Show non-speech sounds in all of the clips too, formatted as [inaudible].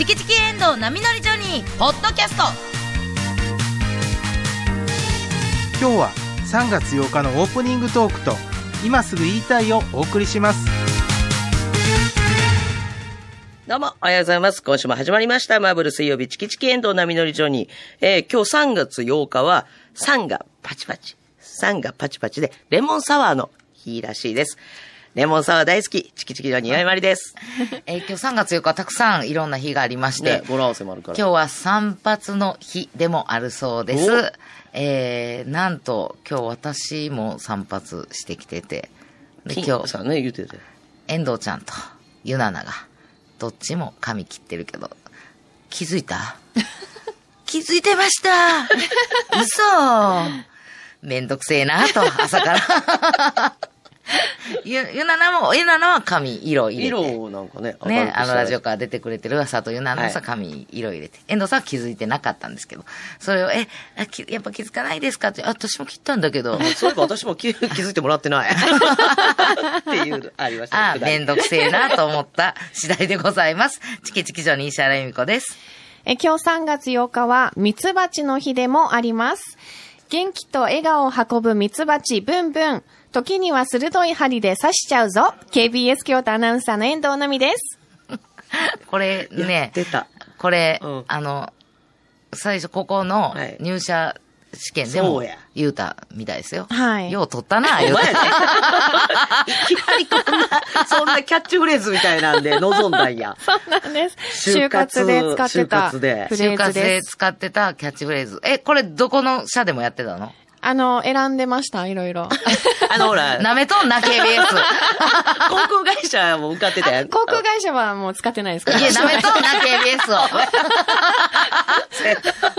チキチキエンドウ波乗りジョニー」ポッドキャスト今日は3月8日のオープニングトークと今すぐ言いたいをお送りしますどうも、おはようございます。今週も始まりました。マーブル水曜日、チキチキエンドウ波乗りジョニー。えー、今日3月8日は、3がパチパチ、3がパチパチで、レモンサワーの日らしいです。レモンサワー大好き、チキチキジョニー、あいまりです。[laughs] えー今日3月4日たくさんいろんな日がありまして、ね、語呂合わせもあるから。今日は散髪の日でもあるそうでおす。えー、なんと今日私も散髪してきてて、で金今日さんね、言うてて。遠藤ちゃんとゆななが、どっちも髪切ってるけど、気づいた気づいてました嘘めんどくせえなと、朝から。[laughs] ゆ、ゆななも、ゆななは髪色入れて。色なんかね、ね、あのラジオから出てくれてる佐藤ゆなのさ、はい髪色入れて。遠藤さんは気づいてなかったんですけど、それを、え、あきやっぱ気づかないですか？って、あ、私も切ったんだけど、[laughs] そういえば私も気気づいてもらってない。[laughs] っていう、ありましたあね。くだりめんどくせえなと思った次第でございます。チキチキジョニー石原由美子です。え今日3月8日はミツバチの日でもあります。元気と笑顔を運ぶミツバチブンブン。時には鋭い針で刺しちゃうぞ。KBS 京都アナウンサーの遠藤奈美です。[laughs] これやね。これ、うんあの、最初ここのはい入社試験でも言うたみたいですよ。はいよう取ったな、言うたお前やね。いきなりこんな、そんなキャッチフレーズみたいなんで望んだんや。[laughs] そうなんです。就就活活で使ってた就活でフレー就活でズです。使ってたキャッチフレーズ。え、これどこの社でもやってたの？あの、選んでました、いろいろ。[laughs] あの、ほら、なめとんな、KBS。[laughs] 航空会社も受かってたやん。[laughs] 航空会社はもう使ってないですから。いや、なめとんな、KBS を。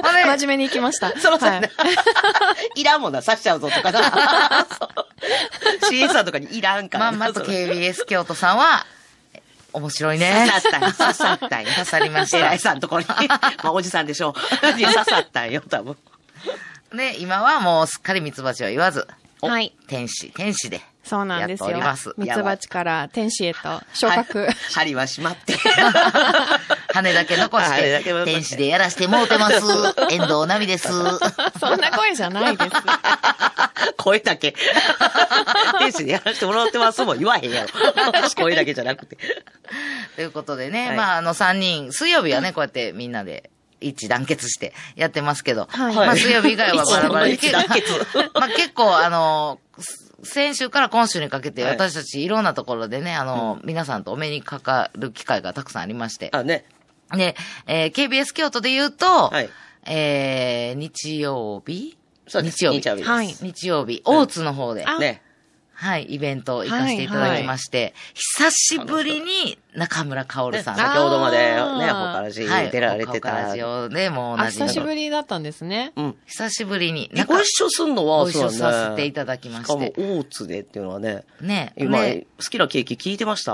真面目に行きました。そのさ、はいい、らんもんな、刺しちゃうぞとかな。そう CA さんとかにいらんから。まんまと KBS 京都さんは、面白いね。刺さったんよ刺さったんよ。刺さりました偉いさんとこに。まあ、おじさんでしょう。に刺さったんよ、多分。で、今はもうすっかりミツバチは言わず、はい。天使、天使で。そうなんですよやっております。ミツバチから天使へと昇格。はい針は閉まって。[laughs] 羽だけ残し羽だけ残してて、天使でやらしてもうてます。[laughs] 遠藤奈美です。そんな声じゃないです。声だけ。天使でやらせてもらってますもん言わへんやろ。[laughs] 声だけじゃなくて。ということでね、はいまあ、あの、3人、水曜日はね、こうやってみんなで、一致団結してやってますけど、はい。まあ、水曜日以外はバラバラ。で、[laughs] まあ、結構、あの、先週から今週にかけて、はい。私たちいろんなところでね、あの、皆さんとお目にかかる機会がたくさんありまして、あ、ね。で、えー KBS 京都で言うと、はい。えー、日曜日？そうです。日曜日。日曜日はい。日曜日、大津の方で、あね。はい、イベント行かせていただきまして、久しぶりに中村薫さん先が、ほどまでね、ほからじはい、出られてた。岡岡ラジオでもう同あ、じみ久しぶりだったんですね。うん。久しぶりに、えご一緒すんのは、ご一緒させていただきましかも、して、大津でっていうのはね、ね、今、ね好きなケーキ聞いてました？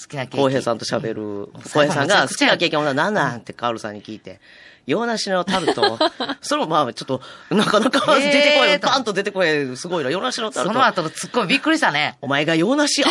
好きなケーキ。浩平さんと喋る。浩平さんが好きなケーキは何なんってカールさんに聞いて。洋梨のタルト。[laughs] それもまあちょっと、なかなか出てこい、えパンと出てこい、すごいな。洋梨のタルト。その後のツッコミびっくりしたね。お前が洋梨や。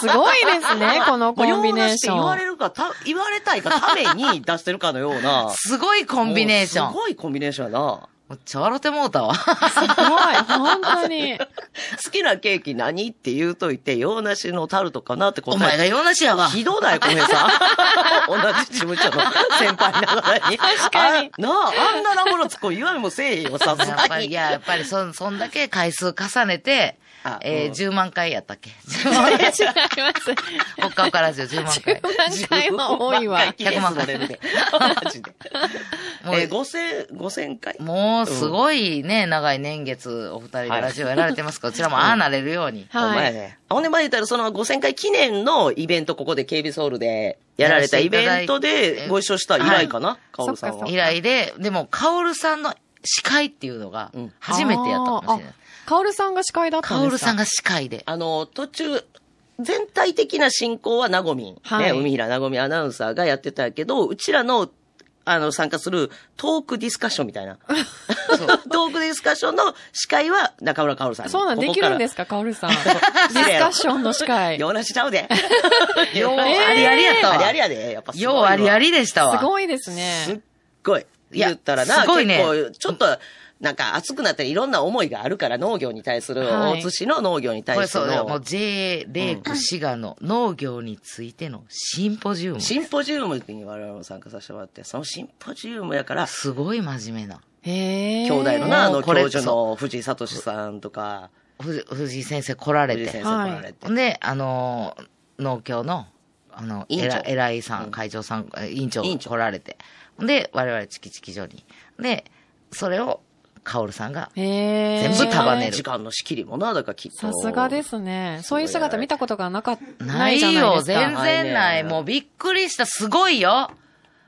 すごいですね、[laughs] このコンビネーシ洋梨って言わョン。れるか、た言われたいかために出してるかのような。[laughs] すごいコンビネーション。すごいコンビネーションやな。めっちゃ笑ってもうたわ。すごい、本当に。[laughs] 好きなケーキ何って言うといて、洋梨のタルトかなって答えお前が洋梨やわ。ひどない、小平さん。[laughs] 同じ事務所の先輩ながらに。確かにあなあ、あんなラボのツッコミ言わんもせえへんよ、さすやっがに。ぱり、いや、やっぱりそ、そんだけ回数重ねてあ、えーうん10万回やったっけ ?10 万回。違います。[laughs] おっかおからずよ、10万回。何回も多いわ。100万回。で。マジで。もうえー、5000、5000回？もう、すごいね、長い年月、お二人でラジオやられてますから、こちらもああなれるように。ほんまはい。やね。ほんで、前言ったら、その5000回記念のイベント、ここで KB ソウルでやられたイベントでご一緒した以来かな、カオルさんはそっかそっ。以来で、でも、カオルさんの司会っていうのがうん、初めてやったかもしれない。カオルさんが司会だったんですか？カオルさんが司会で。あの、途中、全体的な進行はなごみん、はいね、海平なごみアナウンサーがやってたけど、うちらのあの、参加するトークディスカッションみたいな。[laughs] トークディスカッションの司会は中村薫さんに。そうなんできるんですすか、カオルさん？[laughs] ディスカッションの司会。ようなしちゃうで。[laughs] ようえーありありやったわありありやで。やっぱすごいわようありありでしたわ。すごいですすっね。ごい。言ったらな、すごいね結構、ちょっと、なんか熱くなったりいろんな思いがあるから、農業に対する、はい大津市の農業に対するそうだよ。もうの J レイク滋賀の農業についてのシンポジウム。シンポジウムに我々も参加させてもらって、そのシンポジウムやから、すごい真面目な。兄弟のな、あの、教授の藤井聡さんとか、ふ藤井先生来られて藤井先。生来られて。で、あのー、農協の、あの、偉いさん、会長さん、え委員長委員長来られて。で、我々チキチキ所に。で、それを、カオルさんが、へえ。全部束ねる時間の仕切りもな、だからきっと。さすがですね。そういう姿見たことがなかった。なないいじゃないよ。全然ない。もうびっくりした。すごいよ。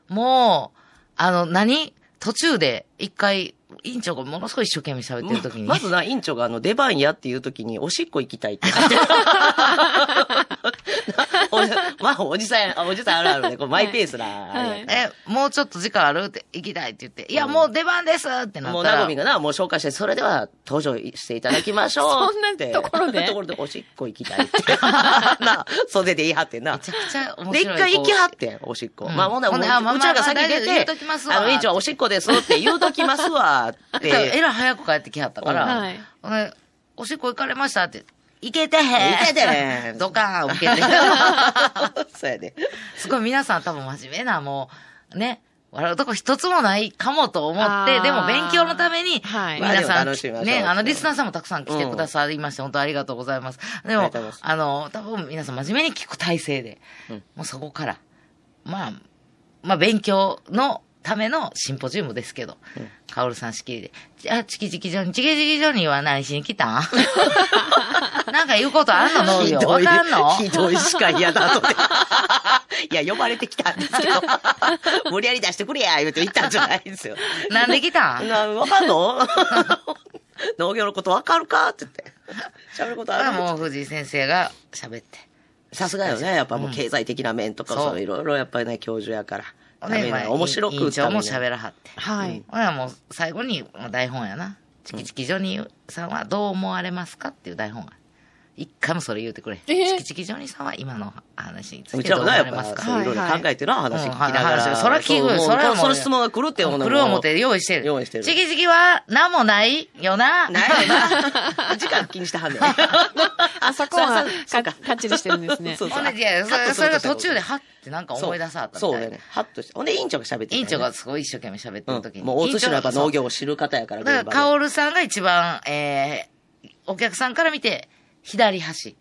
もう、あの、何？途中で一回、委員長がものすごい一生懸命喋ってる時に。まずな、委員長があの、出番やっていう時に、おしっこ行きたいって。[laughs] [laughs] おまあ、おじさん、あおじさんあるあるね。こうマイペースな。はいえ、もうちょっと時間あるって、行きたいって言って、いや、もう出番ですってなもう、ったら。なごみがな、もう紹介して、それでは登場していただきましょう [laughs] って。そんなところで？ところでおしっこ行きたいって。[laughs] な、袖で言い張ってんな。めちゃくちゃ面で、白い。一回行きははってん、おしっこ。うんまあ、ほんならもう、ほんであまあうちらが先出てきます、わあの、委員長はおしっこですって言うときますわ、って。えらい早く帰ってきはったから、はいおしっこ行かれましたって、行けてへん。行けてへんドカーン受けて。[laughs] そうやで。すごい皆さん多分真面目な、もう、ね、笑うとこ一つもないかもと思って、でも勉強のために、はい皆さん、まあでも楽しみましょうね、あの、リスナーさんもたくさん来てくださいまして、本当ありがとうございます。でもあの、多分皆さん真面目に聞く体制で、うんもうそこから、まあ、まあ勉強のためのシンポジウムですけど、カオルさん仕切りで、じゃあ、チキチキジョニー、チキチキジョニーは何しに来たん？[laughs] なんか言うことあんの？農業わかんの？ひどいしか嫌だと。いや、呼ばれてきたんですけど、無理やり出してくれや、言うて言ったんじゃないんですよ。なんで来たん？な、わかんの？農業のことわかるかって言って。喋ることある？もう藤井先生が喋って。さすがよね。やっぱもう経済的な面とか、そう。そういろいろやっぱりね、教授やから。ほんでまあ面白く委員長も喋らはって。はい。ほなもう最後にまあ台本やな。チキチキジョニーさんはどう思われますかっていう台本が。一回もそれ言うてくれ。えーチキチキジョニーさんは今の話についうてちらもね、どう思わやっぱ、れますか？そういろいろ考えてるな、話聞きながら。そら聞くうもうそれはもうその質問が来るって来る思って用意してる。用意してるチキチキは何もないよな。なんやろな。[laughs] 時間気にしてはんねん。[laughs] あそこはそうか、かっちりしてるんですね。そうほんで、いや、それが途中でハッてなんか思い出さはったみたいなそうだよね。ハッとして。ほんで、委員長が喋って委員長がすごい一生懸命喋ってる時に。うんもう大津市のやっぱ農業をを知る方やから、だから、カオルさんが一番、えー、お客さんから見て、左端。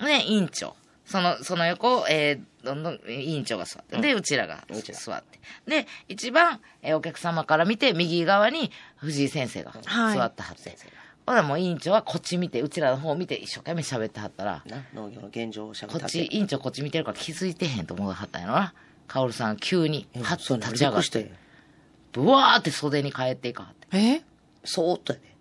ね、委員長。その、その横、えー、どんどん委員長が座って。で、うちらが座って。で、一番、えーお客様から見て、右側に藤井先生がはい座ってはって。ほら、もう委員長はこっち見て、うちらの方見て、一生懸命喋ってはったら、な、農業の現状を喋こっち、委員長こっち見てるから気づいてへんと思うはったんやろな。カオルさん急に、はっと立ち上がっ、してて。ブワーって袖に帰っていかはって。え？そーっとやね。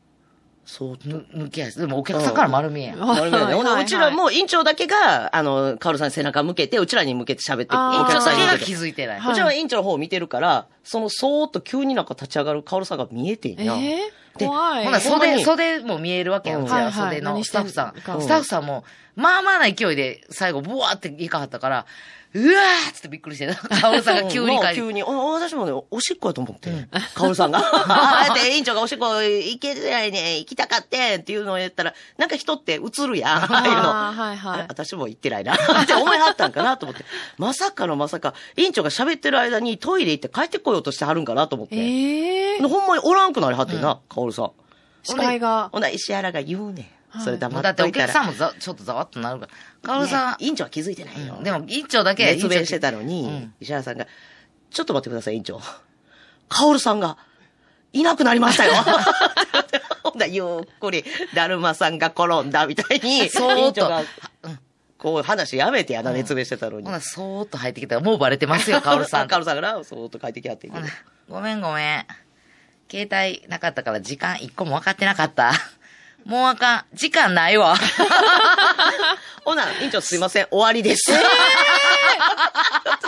そーっと。ぬ抜き足。でもお客さんから丸見えやん。なるほどね。ほんではいうちらも、委員長だけが、あの、カオルさんに背中向けて、うちらに向けて喋って、あー委員長だけがに向けて気づいてない。はうちらは委員長の方を見てるから、そのそーっと急になんか立ち上がるカオルさんが見えてんえや。で怖い。ほな、袖、袖も見えるわけやん。袖のスタッフさん。かスタッフさんも、まあまあな勢いで、最後、ブワーっていかはったから、うわーっつってびっくりしてた。カオルさんが急に帰って。もう急に、あ私もね、おしっこやと思って、カオルさんが。[laughs] ああやって委員長がおしっこ行けてないね、行きたかってんっていうのを言ったら、なんか人って映るやん、ああいうの。はいはいあ私も行ってないな。って思いはったんかなと思って。[laughs] まさかのまさか、委員長が喋ってる間にトイレ行って帰ってこようとしてはるんかなと思って。ええでほんまにおらんくなりはってんな、カオルさん。視界がほんなら石原が言うねん。それ黙っておっといたら。客さんもざちょっとざわっとなるから。カオルさん、ね委員長は気づいてないよ。うんでも委員長だけ、熱弁してたのに、うん石原さんが、ちょっと待ってください、委員長。カオルさんが、いなくなりましたよ。ほんだらゆっくり、だるまさんが転んだみたいに、そーっとこう話やめてやな、熱弁してたのに。ほな、そーっと入ってきたら、もうバレてますよ、カオルさん。カオルさんがな、そーっと帰ってきはってごめんごめん。携帯なかったから時間一個も分かってなかった。もうあかん。時間ないわ。[laughs] ほな、委員長すいません、終わりです。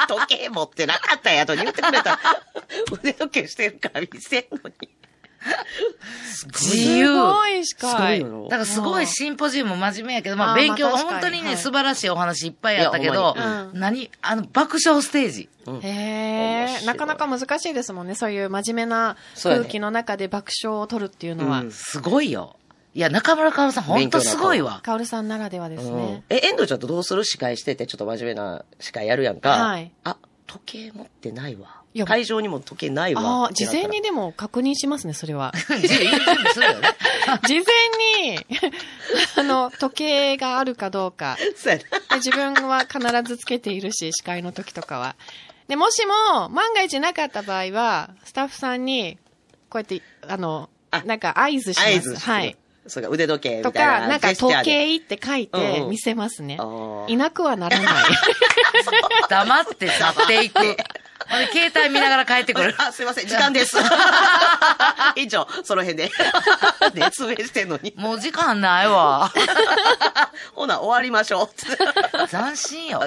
時計持ってなかったやと言ってくれた。腕時計してるから見せんのに。自由。すごい司すごいだからすごいシンポジウム真面目やけど、まあ勉強、本当にね、はい素晴らしいお話いっぱいあったけど何あの、爆笑ステージ。へ面え、なかなか難しいですもんね。そういう真面目な空気の中で爆笑を取るっていうのは。うんすごいよ。いや、中村かおるさん、本当すごいわ。カオルさんならではですうんね。え、遠藤ちゃんとどうする？司会してて、ちょっと真面目な司会やるやんか。はいあ、時計持ってないわいや。会場にも時計ないわ。ああ、事前にでも確認しますね、それは。準備するよね。事前に、[laughs] [laughs] あの、時計があるかどうか。そうやな。で自分は必ずつけているし、司会の時とかは。で、もしも、万が一なかった場合は、スタッフさんに、こうやって、あの、あなんか合図します。合図してはい。。それから腕時計みとたいな。か、なんか時計って書いうんうんて見せますねあ。ーいなくはならない。[laughs] 黙って去っていく。ほんで、携帯見ながら帰ってくる。[laughs] あ、すいません、時間です。[laughs] 以上、その辺で。[laughs] 熱弁してんのに。もう時間ないわ。ほな、終わりましょう。斬新よ。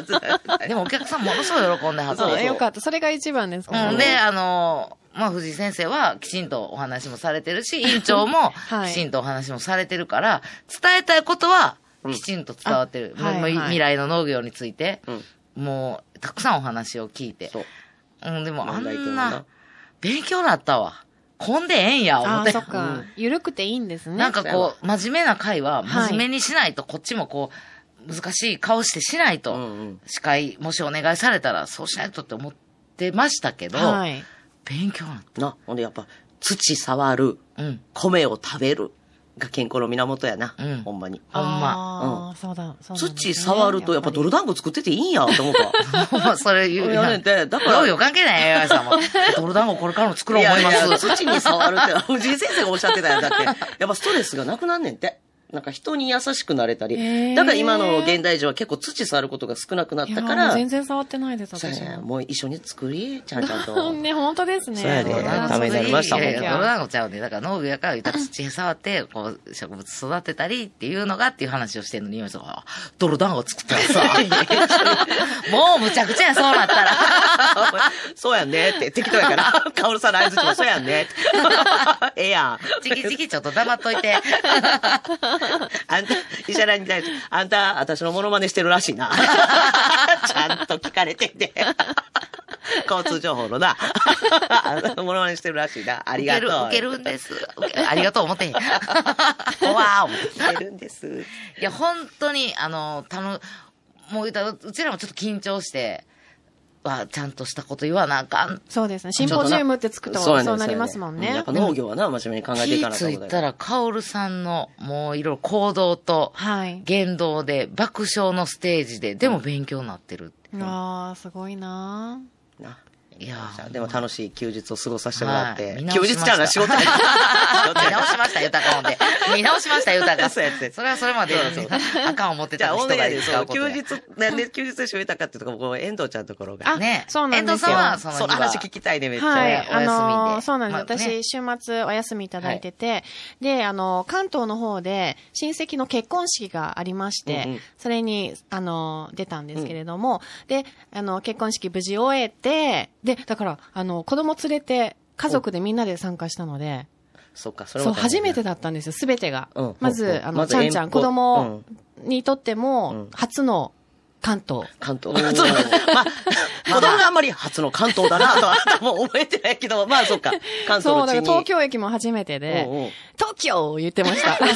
でもお客さんものすごい喜んではったそうよかった。それが一番ですからうん、で、あの、まあ、藤井先生はきちんとお話もされてるし、委員長もはいきちんとお話もされてるから、伝えたいことはきちんと伝わってる。もうあはいはい未来の農業について、うんもう、たくさんお話を聞いて。そう。うん、でもあんはなな、勉強なったわ。混んでええんや、思ああ、ってそ。っか。ゆるくていいんですね。なんかこう、真面目な会は、はい真面目にしないと、こっちもこう、難しい顔してしないと、うんうん司会、もしお願いされたら、そうしないとって思ってましたけど、はい。勉強なっな、ほんでやっぱ、土触る、た。うん。米を食べるが健康の源やな。うんほんまに。ほんま。ああ、そうだ、そうなんです土ね触るとやっぱ泥団子作ってていいんやって思った。[laughs] ほんま、それ言う。いやねんてだからどうよ、関係ないよ、さんも。泥団子これからも作ろう思います。やや土に触るって、藤井先生がおっしゃってたやん。だって、やっぱストレスがなくなんねんって。なんか人に優しくなれたり。だから今の現代人は結構土触ることが少なくなったから。全然触ってないです、私そうやねも。もう一緒に作り、ちゃんちゃんと。[laughs] ね、本当ですね。そうやで泥団子ためになりましたもんいやいや泥団子ちゃうね。だから農業やから土触って、こう、植物育てたりっていうのがっていう話をしてんのに、今さ泥団子作ったらさ、[laughs] もうむちゃくちゃや、そうなったら。[laughs] そうやんねって、適当やから。カオルさんの合図もそうやんねって。ええやん。チキチキちょっと黙っといて。[laughs] あんた、石原に対して、あんた、私のモノマネしてるらしいな。[laughs] ちゃんと聞かれてて。交通情報のな。あのモノマネしてるらしいな。ありがとう。受ける、んです。ありがとう思ってへん。わー思って。るんです。いや、本当に、あの、たの、もう言ったら、うちらもちょっと緊張して、は、ちゃんとしたこと言わなあかん。そうですね。シンポジウムってつくと、やそうなりますもんねうやっ。ぱ農業はな、真面目に考えてい気かなきゃついたら、カオルさんの、もういろいろ行動と、はい。言動で、爆笑のステージで、でも勉強になってる。ああ、すごいないやーでも楽しい休日を過ごさせてもらって。はい見休直しました日ちゃうな、仕事や。見直しました、豊かほんで。[laughs] 見直しました、豊か。[laughs] そうやってそれはそれまでそうそう、あかん思ってた人が使うことや休日、なんで休日でしょえたかっていうところ、こう遠藤ちゃんのところが。あねそうなんですよ遠藤さんは、そのその話聞きたいね、めっちゃ。はい。お休みであのーそうなんです。まあね私、週末お休みいただいてて、で、あのー関東の方で親戚の結婚式がありまして、うんうんそれに、あのー出たんですけれども、で、あの、結婚式無事終えて、で、だから、あの、子供連れて、家族でみんなで参加したので、そっか、それそう、初めてだったんですよ、すべてが。うん。まず、う。んあの、まずちゃんちゃん、子供にとっても、うん。初の関東。関東。[laughs] まあ、[laughs] 子供があんまり初の関東だなとは、[laughs] もう覚えてないけど、まあそっか。関東そう、の地に。だから東京駅も初めてで、東京言ってました。そうや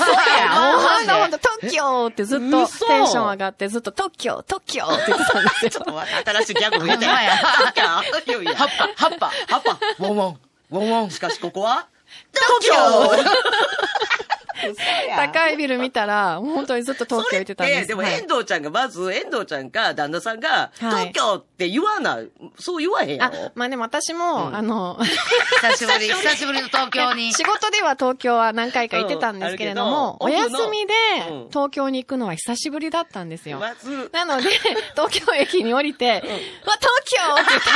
もうほんとほんと、東京ってずっと嘘テンション上がって、ずっと東京、東京って言ってたんですよ。ちょっと待って新しいギャグ見えて。ほんまや東京や。葉っぱ、葉っぱ、葉っぱ、ウォンウォン、ウォンウォン。しかしここは、東京高いビル見たら、本当にずっと東京言ってたんです。でもはい。遠藤ちゃんが、まず、遠藤ちゃんか、旦那さんが、はい。東京って言わない。そう言わへんやあろ。、まあでも私も、うん。あの、久しぶり、久しぶり。の東京に。[laughs] 仕事では東京は何回か行ってたんですけれども、うんあお休みでうん。東京に行くのは久しぶりだったんですよ。まず、なので、[laughs] 東京駅に降りて、うわ、東京って言って。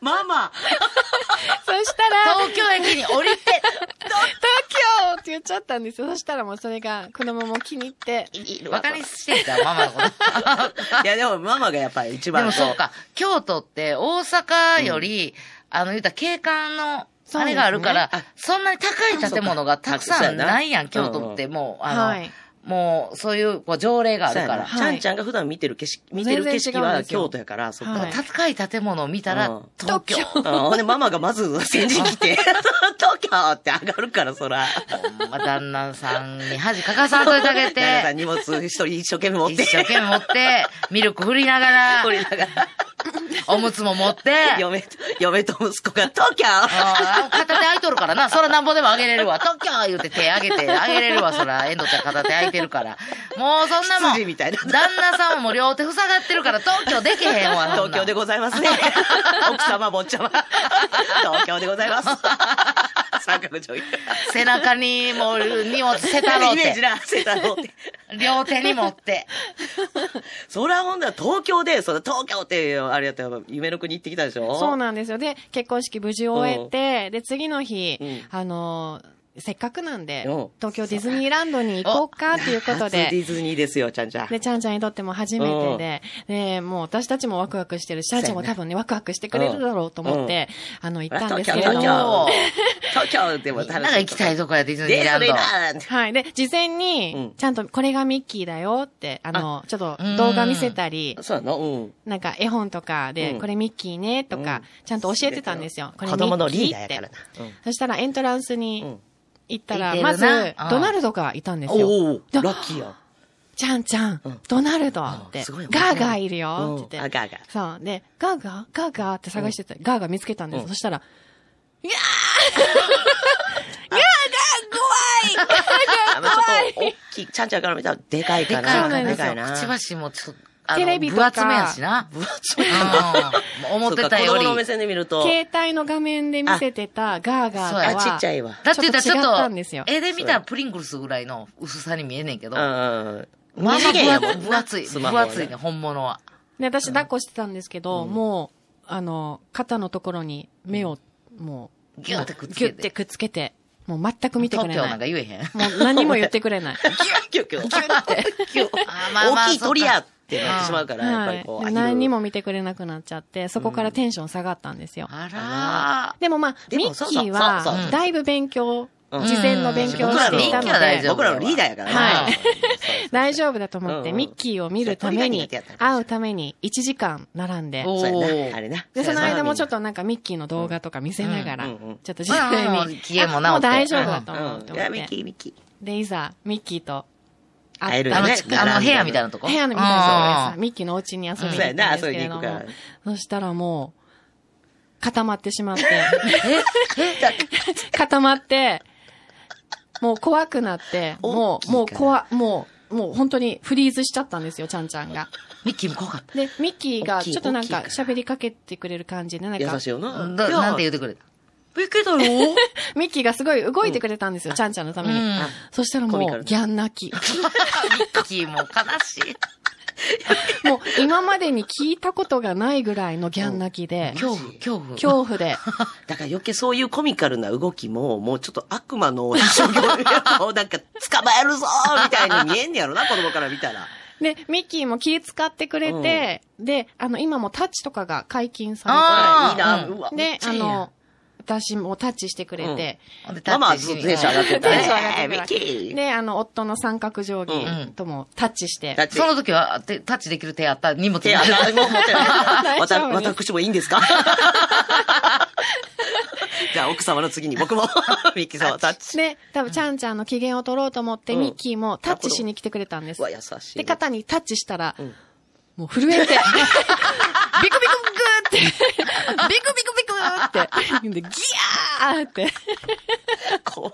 ママ。[laughs] そしたら、東京駅に降りて、東京って言っちゃったんですよ。そしたらもうそれが子供も気に入って、バカにしてんか、ママのこと。いや、でもママがやっぱり一で番もそうか、京都って大阪より、あの、言うたら景観の、あれがあるから、そねそんなに高い建物がたくさんな。いやん、京都って。もう、あの、はいもう、そういう、こう、条例があるから。ちゃんちゃんが普段見てる景色、見てる景色は京都やから、そっか。高い建物を見たらうん、東京。うんほんで、ママがまず先陣来て、[laughs] 東京って上がるから、そら。旦那さんに恥かかさんといてあげ旦那さんて、荷物一人一生懸命持って。一生懸命持って、ミルク振りながら取、りながら、[laughs] おむつも持って、嫁と、嫁と息子が東京ああ、片手空いとるからな。そらなんぼでもあげれるわ。東京言うて手上げてあげれるわ。そら、遠藤ちゃん片手空いてるから。もうそんなもん。羊みたいな旦那さんも両手塞がってるから東京でけへんわ。東京でございますね。[laughs] 奥様、坊ちゃま。東京でございます。三角定規。背中にもう荷物せたろうて。イメージな、セタロって。両手に持って。そらほんなら東京で、その東京って、あれやったら夢の国行ってきたでしょ？そうなんですよ。で、結婚式無事終えて、で、次の日、うんあのーせっかくなんでうん、東京ディズニーランドに行こうかっていうこと初デで、ィズニーですよ、ちゃんちゃん。で、ちゃんちゃんにとっても初めてで、で、もう私たちもワクワクしてる。し、ちゃんちゃんも多分ね、ワクワクしてくれるだろうと思って、あの、行ったんですけれど東京。も、東京でもみんなが行きたいとこやディズニーーランド。はい。で、事前うん。に、ちゃんとこれがミッキーだよって、あの、ちょっと動画見せたり、そうやのうん。なんか絵本とかで、うん。これミッキーねとか、ちゃんと教えてたんですよ。これミッキー子供のリーダーってやからな。うん。そしたらエントランスうにん行ったら、まずうん、ドナルドがいたんですよ。おラッキーや。ちゃんちゃんうん、ドナルドって、あすごいガーガーいるようんって言って。あガーガー。そう。で、ガーガーガーガーって探してて、ガーガー見つけたんです。うん。そしたら、あの、ちょっと、大きい、ちゃんちゃんから見たらでかいでからでかいな。くちばしもちょっと、テレビとか分厚めやしな。分厚め。うん。思ってたより子供の。目線で見ると、携帯の画面で見せてたガーガーとあは、ちっちゃいわ。だって言ったらちょっと絵で見たらプリングルスぐらいの薄さに見えんねんけど、うんまあうん。まあ分厚い。分厚いね、本物は。で、私抱っこしてたんですけど、もう、あの、肩のところに目を、もう、ギュッてくっつけてギュッてくっつけて、もう全く見てくれ東京なんない。か言えへん。もう何も言ってくれない。[laughs] キュッキュッ。あまあまあ大きい鳥やそってなってしまうから、やっぱはいりこう。。で何にも見てくれなくなっちゃって、そこからテンション下がったんですよ。あらでもまあ、ミッキーはだいぶ勉強、うん。事前の勉強を僕らのしていたので。僕らのリーダーやからね。はい。[laughs] 大丈夫だと思って、うんうん。ミッキーを見るために会うために1時間並んで。で、その間もちょっと、となんかミッキーの動画とか見せながら、うん。うんうん。ちょっと実際うんに、もう大丈夫だと思って。ミッキー、ミッキー。で、いざ、ミッキーと会えるよねちあの部屋みたいなとこ？部屋のみたいなミッキーのお家に遊びに行ったんですけれども。そしたらもう、固まってしま [laughs] [laughs] って、固まって、もう怖くなって、もう、もう怖、もう、もう本当にフリーズしちゃったんですよ、ちゃんちゃんが。ミッキーも怖かっで、ミッキーがちょっとなんか喋りかけてくれる感じで、なんか優しい、よた。な。なんて言ってくれた？ミッキーだよ [laughs] ミッキーがすごい動いてくれたんですよ、ちゃんちゃんのために。うん。そしたらもう、ギャン泣き。[laughs] ミッキーも悲しい。[laughs] もう、今までに聞いたことがないぐらいのギャン泣きで、恐怖、恐怖。恐怖で、だから余計そういうコミカルな動きも、もうちょっと悪魔の一生懸命をなんか捕まえるぞーみたいに見えんねやろな、子供から見たら。で、ミッキーも気使ってくれて、で、あの、今もタッチとかが解禁さあーいいな、うん。であの、私もタッチしてくれて、ほん。でママはタッチしずっとテンション上がってたテンション上がって。ね。ミッキー。で、あの、夫の三角定規うん。ともタッチして、タッチ。その時は手タッチできる手あった荷物手あったもう持ってない。[laughs] 私もいいんですか？[laughs] じゃあ奥様の次に僕も、[laughs] ミッキー様タッチ。で、多分、ちゃんちゃんの機嫌を取ろうと思って、うん。ミッキーもタッチしに来てくれたんです。う。わ、優しい。で、肩にタッチしたら、ん。もう震えて、ビクビクビクって、ビクビクビクって、で、ギャーって。怖い。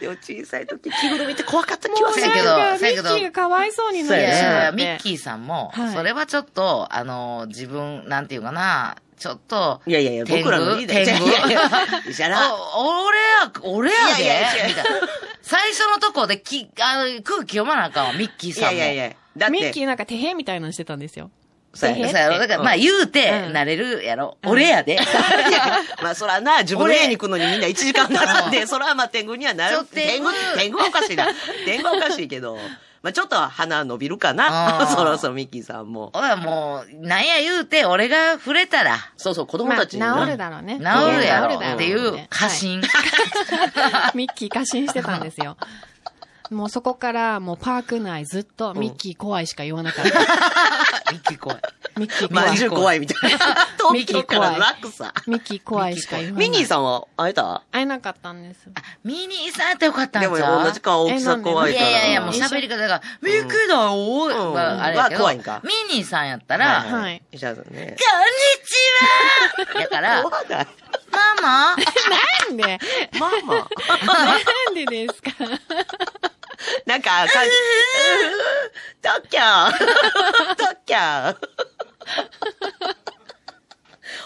でも小さい時着ぐるみって怖かった気はするけどなんかせやけどミッキーがかわいそうになっていやいしまって。やミッキーさんも、はいそれはちょっと、あの、自分、なんていうかな、ちょっと、いやいやいや、天僕らのリーダー天狗？いやいやじゃな。お俺や、俺やでいやいや違うみたいな。最初のとこでき、あ空気読まなあかんわ、ミッキーいさんも。やいやいや。だって、ミッキーなんか手へみたいなのしてたんですよ。そうやろ。だから、まあ言うて、うんなれるやろ。俺やで。[laughs] まあそらな、自分の家に来るのにみんな1時間並んで、そらまあ天狗にはなる。天天狗狗、天狗はおかしいな。天狗はおかしいけど、まあちょっとは鼻伸びるかあな。ー [laughs] そろそろミッキーさんも。おいもう、なんや言うて、俺が触れたら、そうそう、子供まあ、たちにな治るだろうね。治るやろ治だっていう過信。は [laughs] いミッキー過信してたんですよ。もうそこから、もうパーク内ずっとミッキー怖いしか言わなかった。[laughs] ミッキー怖い。ミッキー怖い。まんじゅう怖いみたいな。[laughs] 東京からの落差。ミッキー怖いしか言わない。ミニーさんは会えた？会えなかったんです。ミニーさんってよかったんちでゃうも同じか大きさ怖いから。いやいやいや、もう喋り方が、ミッキーだよ、んがあれやけど、は怖いんかミニーさんやったら、こんにはいじゃあね。ちは [laughs] やから。ママなんで？まあまあ。なんでですか？[laughs] なんか、か、[laughs] ドッキャードッキャー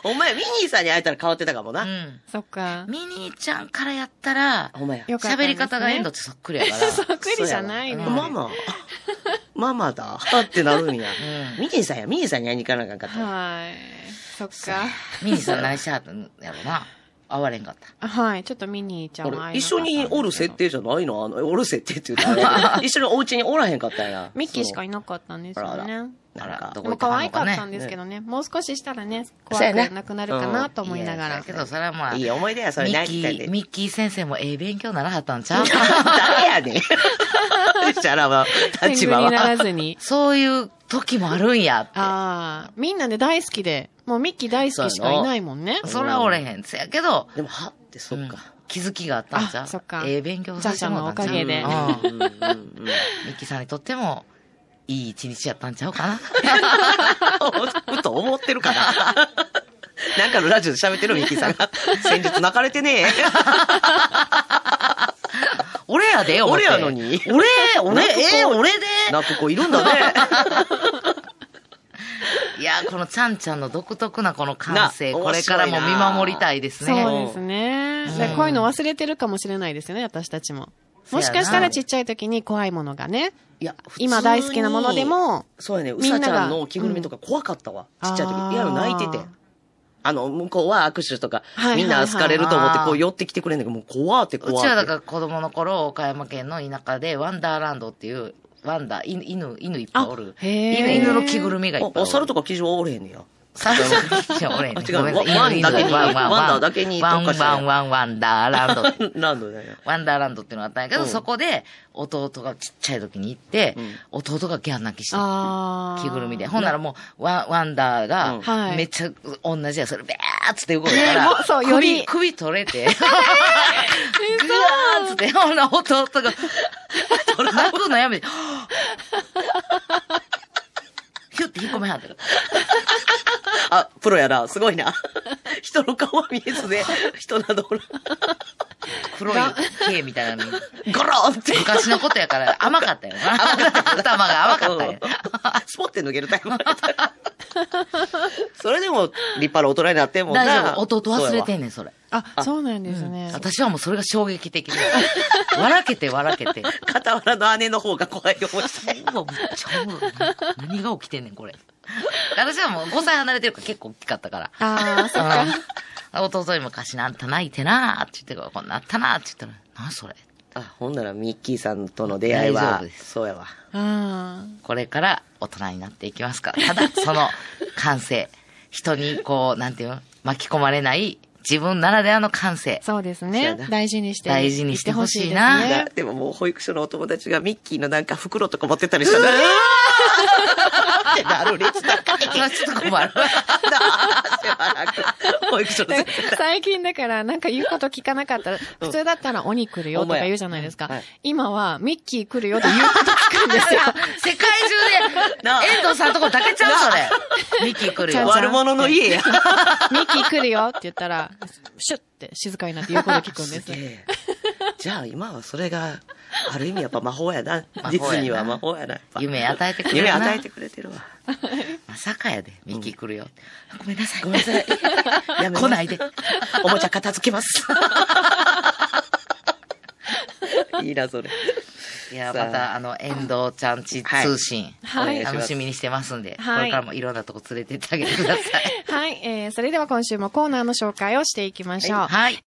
お前、ミニーさんに会えたら変わってたかもな。うん。そっか。ミニーちゃんからやったら、ほんまや。よかったんですね喋り方がエンドってそっくりやから。[laughs] そっくりじゃないの。ママママだってなるんや。うんミニーさんや、ミニーさんに会いに行かなあかんかった。はい。そっか。ミニーさん何しはったんやろな。会われんかった。はい。ちょっとミニーちゃんは一緒におる設定。定じゃないの？あの、おる設定って言うたら、[laughs] 一緒にお家におらへんかったんや。ミッキーしかいなかったんですよあらね。なんかどでも可愛かったんでですけどね。もう少ししたらね、怖くなくなるかなと思いながら。けど、それはまあ、いい思い出や、それ何ミッキー、。ミッキー先生もええ勉強ならはったんちゃう？[laughs] 誰やねん。じゃらは、立場天狗にならは。ずに。そういう時もあるんやって。ああ、みんなで大好きで、もうミッキー大好きしかいないもんね。そらおれへん。せやけど、でも、はって、そっうんか。気づきがあったんちゃそっかええ勉強させてもらったんちゃのおかげでうんうんうんうんミッキーさんにとっても、いい一日やったんちゃうかな？ふと思ってるかな。[laughs] なんかのラジオで喋ってるミッキーさんが。先日泣かれてね俺やで、俺やのに俺、俺、えー俺で？泣く子いるんだね。[laughs] [laughs] いや、このちゃんちゃんの独特なこの感性、なこれからも見守りたいですそうね。ですね。うんでこういうの忘れてるかもしれないですよね、私たちも。もしかしたらちっちゃい時に怖いものがね、いや、今大好きなものでも、そうやね、うみんながさちゃんの着ぐるみとか怖かったわ。ちっちゃい時。いや、泣いてて。あの、向こうは握手とかみんな好かれると思って、こう寄ってきてくれんねんけど、もう怖って怖って。うちはだから子供の頃、岡山県の田舎でワンダーランドっていう、ワンダー、犬、犬、犬いっぱいおる。犬、犬の着ぐるみがいっぱいおる。あ、猿とか騎乗はおれへんねや。猿とか騎乗おれへんねん違うワンだけにワンダーだけにワンワンワンワンダーランド。ランドだよ。ワンダーランドっていうのがあったんやけど、うんそこで弟がちっちゃい時に行って、うん弟がギャン泣きして。着ぐるみで。ほんならもう、ワンワンダーうんが、はいめっちゃ同じや、それ、べーっつって動いたら、そうより首、首取れて、ぐわーっつって、ほんなら弟が、泣くのやめて、ヒュッて引っ込めはったから。[laughs] あ、プロやな。すごいな。[laughs] 人の顔は見えずで、人などおらん黒い毛みたいなのに。ゴロンって。昔のことやから甘かったよな。頭が甘かったよ。スポって抜けるタイプ。それでも、立派な大人になってんもんな。大丈夫。弟忘れてん。んねん、それ。あ、そうなんですね。私はもうそれが衝撃的で。[laughs] 笑けて笑けて。傍らの姉の方が怖い思いした。うわ、めっちゃおもろい。何が起きてんねん、これ。私はもう5歳離れてるから結構大きかったから。ああ、そっか。うん弟に昔なんた泣いてなーって言ってこんなあったなーって言ったら、何それ。あ、ほんならミッキーさんとの出会いは大丈夫で、すそうやわ。あこれから大人になっていきますから。ただ、その感性。人にこう、なんていうの？巻き込まれない自分ならではの感性あ、。そうですね。大事にして。大事にしてほしいなでももう保育所のお友達がミッキーのなんか袋とか持ってたりしたら、ってなる率高い。ちょっと困る。保育所の先生最近だから、なんか言うこと聞かなかったら、普通だったら鬼来るよとか言うじゃないですかはい。今はミッキー来るよって言うこと聞くんですよ。[laughs] 世界中で、遠藤さんとこだけちゃうそれ。ミッキー来るよ。悪者の家や。[laughs] ミッキー来るよって言ったら、シュッて静かになって言うこと聞くんです。げえ [laughs] じゃあ今はそれが、ある意味やっぱ魔法やな。魔法やなディズニーは魔法やな。夢与えてくれるな。夢与えてくれてるわ。[laughs] まさかやで、ミッキー来るよ。ごめんなさい。ごめんなさい。[laughs] やめ来ないで。おもちゃ片付けます。いいな、それ。いや、また、あの、遠藤ちゃんちはい通信、はい楽しみにしてますんで、はいこれからもいろんなとこ連れてってあげてください。はい、えー、それでは今週もコーナーの紹介をしていきましょう。はい。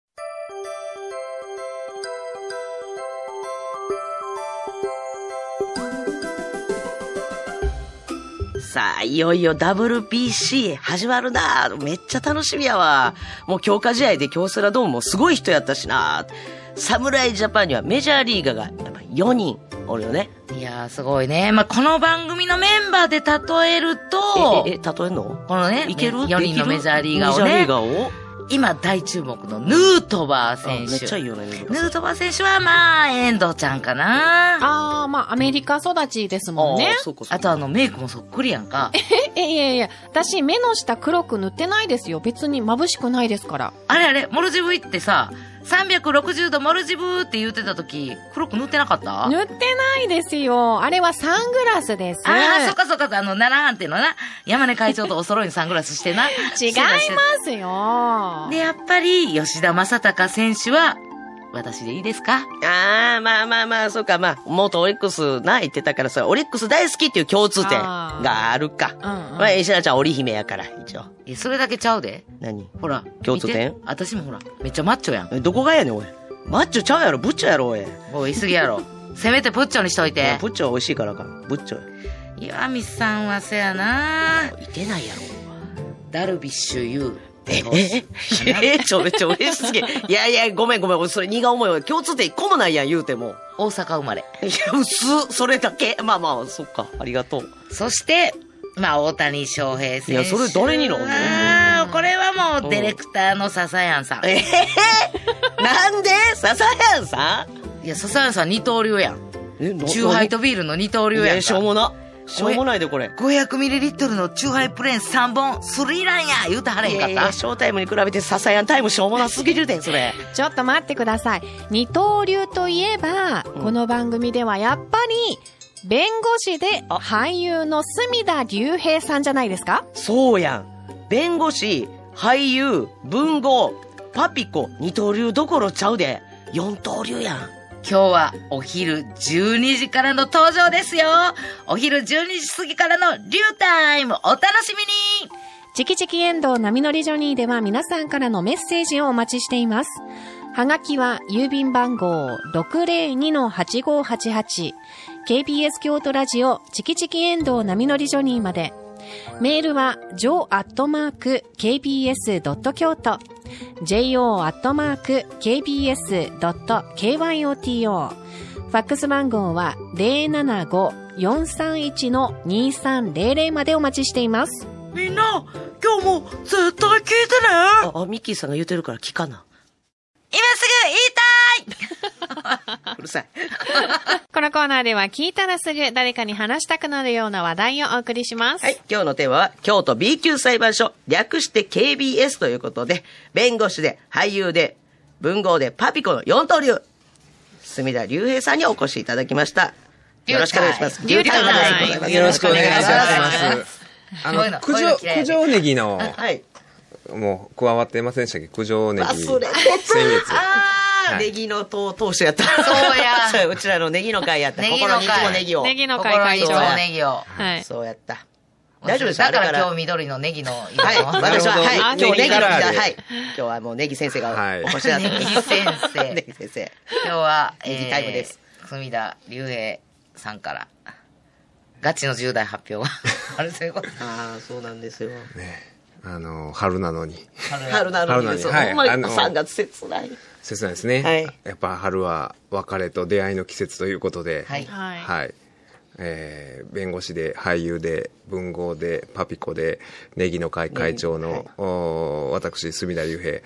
さあ、いよいよ WBC 始まるな。めっちゃ楽しみやわ。もう強化試合で京セラドームもすごい人やったしな。侍ジャパンにはメジャーリーガーがやっぱ4人おるよね。いやー、すごいね。まあ、この番組のメンバーで例えると、え、え、え、例えんの？このね、いける？4人のメジャーリーガーをねメジャーリー、ガーを？今大注目のヌートバーあ選手。めっちゃいいよね。ヌートバー選手はまあ、遠藤ちゃんかな。あー、まあ、アメリカ育ちですもんねあ。そうかそうかあとあの、メイクもそっくりやんか。え、いやいや、私、目の下黒く塗ってないですよ。別に眩しくないですから。あれあれ、モルジブ行ってさ、360度モルジブって言ってた時、黒く塗ってなかった？塗ってないですよ。あれはサングラスです。ああ、そっかそっか、あの、奈良藩っていうのな、山根会長とお揃いにサングラスしてな。[laughs] 違いますよ。で、やっぱり、吉田正尚選手は、私でいいですか？ああ、まあまあまあ、そうか、まあ、元オリックスな言ってたからさ、オリックス大好きっていう共通点があるか。うんうんまあ、石原ちゃん織姫やから、一応。え、それだけちゃうで。何？ほら。共通点？私もほら、めっちゃマッチョやん。えどこがやねん、おい。マッチョちゃうやろ、ブッチョやろ、おい。もう言い過ぎやろ。[laughs] せめてプッチョにしといて。ブッチョは美味しいからか。ブッチョや。岩見さんはせやな。いてないやろ。ダルビッシュ有。え、え、え、え、ちょ、めっちゃ嬉しすぎ。いやいや、ごめんごめん、それ荷が重いわ。共通点一個もないやん、言うても。大阪生まれ。いや、薄っそれだけ。まあまあ、そっか。ありがとう。そして、まあ、大谷翔平選手。いやそれ誰にのあーこれはもう、ディレクターの笹谷さん。えー、なんで笹谷さんいや、笹谷さん二刀流やん。え、チューハイとビールの二刀流やん。しょうもな。しょうもないで、これ。500ml のチューハイプレーン3本、スリランや言うたはれへんかったいやいや、。ショータイムに比べて笹谷タイムしょうもなすぎるで、それ。ちょっと待ってください。二刀流といえば、この番組ではやっぱり、弁護士であ俳優の隅田隆平さんじゃないですか？そうやん。弁護士、俳優、文豪、パピコ、二刀流どころちゃうで。四刀流やん。今日はお昼12時からの登場ですよ。お昼12時過ぎからのリュータイムお楽しみにチキチキエンドウ波乗りジョニーでは皆さんからのメッセージをお待ちしています。はがきは郵便番号602-8588 KBS 京都ラジオチキチキエンドウ波乗りジョニーまで。メールは jo.kbs.kyoto jo.kbs.kyoto ファックス番号は075-431-2300までお待ちしています。みんな、今日も絶対聞いてねあ、あ、ミッキーさんが言うてるから聞かな。今すぐ言いたい [laughs] うるさい。[laughs] このコーナーでは聞いたらすぐ誰かに話したくなるような話題をお送りします。はい。今日のテーマは、京都 B 級裁判所、略して KBS ということで、弁護士で、俳優で、文豪で、パピコの四刀流、隅田隆平さんにお越しいただきました。よろしくお願いします。よろしくお願いします。あのの、九条、九条ネギの、はい。もう加わってませんでしたっけ？九条ネギ。忘れてた先月。あー、はいネギの党党首やった。そうやそう [laughs] うちらのネギの会やった。ネギの会心にいつもネギを。ネギの会心に一会長。応ネギを。はい。そうやった。大丈夫ですだから今日緑のネギの色は。私は、はい。今日ネギのはい。今日はもうネギ先生がはいお越しだったネギ先生ネギ先生。今日は、ネギタイムです隅田隆平さんから、ガチの重大発表があるということ。ああ、そうなんですよ。あの、春なのに。春なのにはいほんまにあの3月切ない。切ないですね。はいやっぱ春は別れと出会いの季節ということで。はい。はい。はい。えー弁護士で俳優で文豪でパピコでネギの会会長の、お私隅田雄平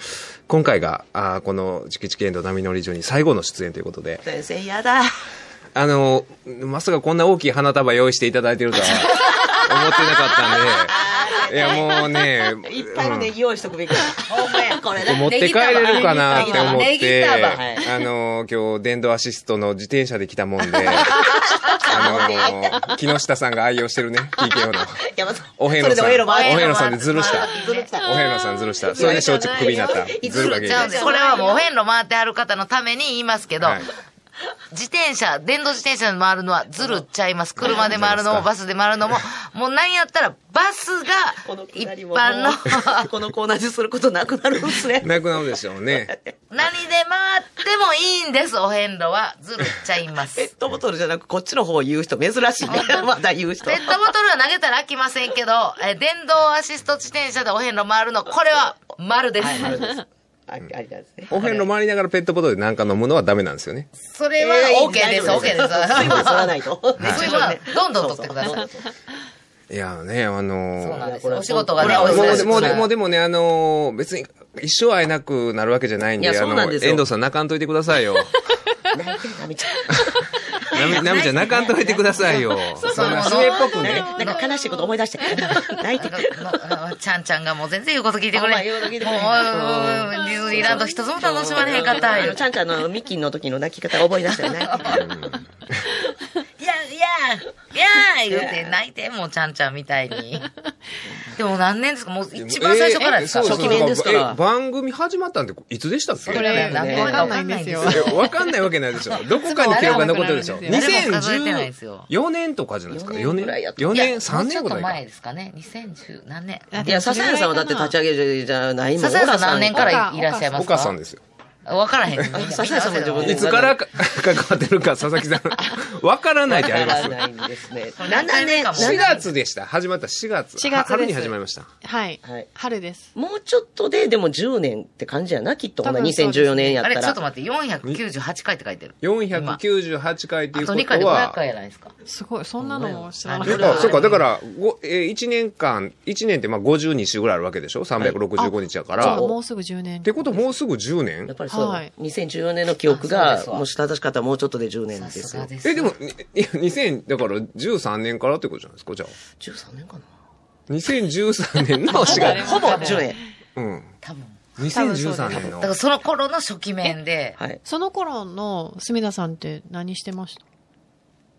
今回があーこの「チキチキエンド波乗り場」に最後の出演ということで先生、やだ。あのまさかこんな大きい花束用意していただいてるとは [laughs] 思ってなかったんでいやもうねいっぱいのネギ用意しとくべきだ。ほんまや、これうん持って帰れるかなって思って、束はいあの、今日、電動アシストの自転車で来たもんで、[laughs] あの、木下さんが愛用してるね、TKO の。お遍路さん。おお遍路遍路さんでずるした。お遍路さんずるした。それで松竹クビになった。ずるが原因。これはもうお遍路回ってある方のために言いますけど、はい自転車、電動自転車で回るのはずるっちゃいます。車で回るのもバスで回るのも、もうなんやったらバスが一般の [laughs] このコーナーですることなくなるんですね。[laughs] なくなるでしょうね。何で回ってもいいんです、お遍路は。ずるっちゃいます。ペットボトルじゃなくこっちの方を言う人珍しいね。[laughs] まだ言う人。ペットボトルは投げたら飽きませんけど、え電動アシスト自転車でお遍路回るの、これは丸です。あありなんですね。お遍路回りながらペットボトルで何か飲むのはダメなんですよね。それは OK です、OK です。水分吸わないと。水分はどんどん取ってください。いやね、あのーそうなんですお仕事がね、お忙しくもうでもうでなもうでもね、あのー別に一生会えなくなるわけじゃないんで、んですよ遠藤さん泣かんといてくださいよ。[laughs] 泣いてるなみちゃなみ、なみちゃん泣かんといてくださいよ。そんな末っぽくね。ん。なんか悲しいこと思い出して。泣いてる。のちゃんちゃんがもう全然言うこと聞いてくれ。もう、ディズニーランド一つも楽しまれ。へんかった。ちゃんちゃんのミッキーの時の泣き方思い出したよね。いや、いや、いや、言うて泣いて、もうちゃんちゃんみたいに。[laughs] でも何年ですか？もう一番最初からですか？えーそうそう初期面ですからえ番組始まったんっていつでしたっけ？それ何年かわかんないんですよ。わかんないわけないでしょ。[laughs] どこかに記録が残ってるでしょ。誰も数えてないですよ2014年とかじゃないですか。4 4年年ぐらいやっ。た4いや年、3もうちょっと年ぐらいか。前ですかね。2010何年いや、笹谷さんはだって立ち上げじゃないもん。笹谷さん何年から岡いらっしゃいますおか母さんですよ。わからへん。[laughs] 笹谷さんも自分でいつからか関わってるか、佐々木さん。[laughs] わからないってあります？わからないんですね。7 7年かも4月でした。始まった4月。4月春に始まりました。はいはい。春です。もうちょっとで、でも10年って感じやな、きっと。ほな多分そうです2014年やったあれ、ちょっとら。待って、498回って書いてる。498回っていうこあと2回で500とは、回やないですか？すごい、そんなのも知らなかっそうか、だから、ごえー、1年間、1年ってまあ52週ぐらいあるわけでしょ ?365 日やから。もうすぐ10年。てこともうすぐ10年？やっぱりそう。はい2014年の記憶あが、もし正しかったらもうちょっとで10年さですです。え、でも、いいや2000、だから13年からってことじゃないですかじゃあ。13年かな。2013年の4月。[laughs] ほぼ10年。うん。多分。2013年のだか。らその頃の初期面で、はい。その頃の隅田さんって何してました？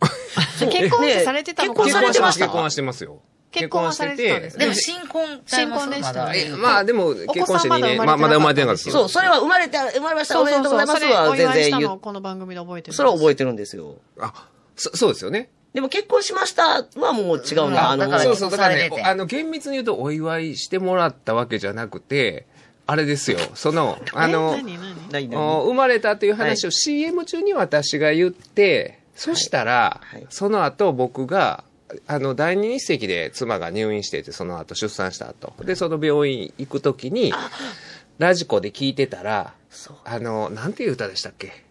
[laughs] 結婚ってされてたのか結婚されてました結婚はしてますよ。結婚はされてたんですね。でも新婚新婚でしたまだえまあでも、結婚して2年、まだ生まれてなかった。まあまだ生まれてなかったです。そう、それは生まれて、生まれました。おめでとうございますは全然言う。この番組で覚えてる。それは覚えてるんですよ。あ、そそうですよね。でも結婚しましたはもう違ううん。な。あの、だからそうそう、だからねあの、厳密に言うとお祝いしてもらったわけじゃなくて、あれですよ、その、あの、生まれたという話を CM 中に私が言って、そしたら、はい。その後僕が、あの、第二日赤で妻が入院してて、その後出産した後。で、その病院行くときに、ラジコで聞いてたら。あの、なんていう歌でしたっけ？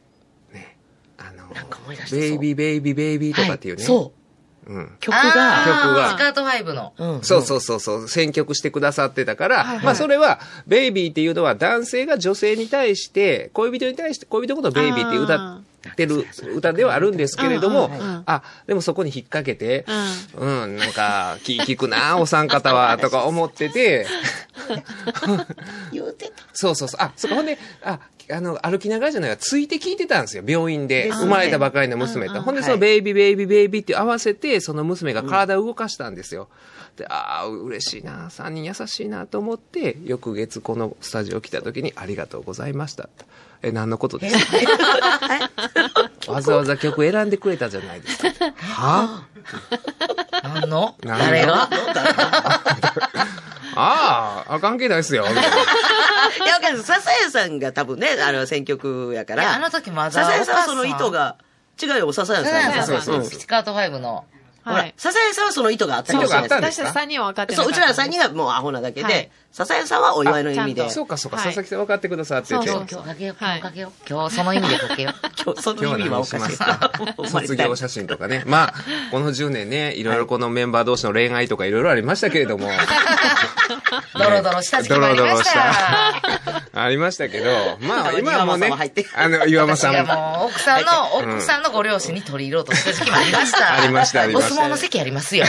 ね。あのなんか思い出したベイビーベイビーベイビーとかっていうね。そう。うん。曲が、曲がスカートファイブの。うんそうそうそうそう、選曲してくださってたから、はいはいまあそれは、ベイビーっていうのは男性が女性に対して、恋人に対して、恋人のことをベイビーって歌ってる歌ではあるんですけれどもあ、でもそこに引っ掛けて、ううん、なんか、気聞くな、お三方は、[laughs] とか思ってて、言うてた。そうそうそう。あ、そこほんで、あ、あの、歩きながらじゃないわ、ついて聞いてたんですよ、病院で。生まれたばかりの娘と。ほんで、はいそのベイビー、ベイビー、ベイビーって合わせて、その娘が体を動かしたんですよ。で、ああ、嬉しいな、三人優しいなと思って、翌月このスタジオ来た時に、ありがとうございました。え、何のことですか？[laughs] わざわざ曲選んでくれたじゃないですか。は？何の？何の？誰が？[laughs] ああ、あ関係ないですよ。みたいないや、わかんない。笹谷さんが多分ね、あの、選曲やかいや、あら。の時まだ。笹谷さんはその意図が、違うよ、笹谷笹谷さんが。そうそうさんのピチカートファイブの。ほらはい、。笹谷さんはその意図があったかもしれない意図があったんです私たち3人は分かってなかそう、ったうちら3人がもうアホなだけはいで、笹谷さんはお祝いの意味で。そうかそうか、はい佐々木さん分かってくださってて。今日かけよう、はい今日かけよう。今日その意味でかけよう。[laughs] 今日、その意味はおかしい卒業写真とかね。まあ、この10年ね、いろいろこのメンバー同士の恋愛とかいろいろありましたけれども。[laughs] ドロドロした時期もありました。ありましたけど、まあ今はもうね岩間さんも入って、あの、岩間さんも。もう奥さんの、うん奥さんのご両親に取り入ろうとした時期もありました。ありましたありましたお相撲の席ありますよ。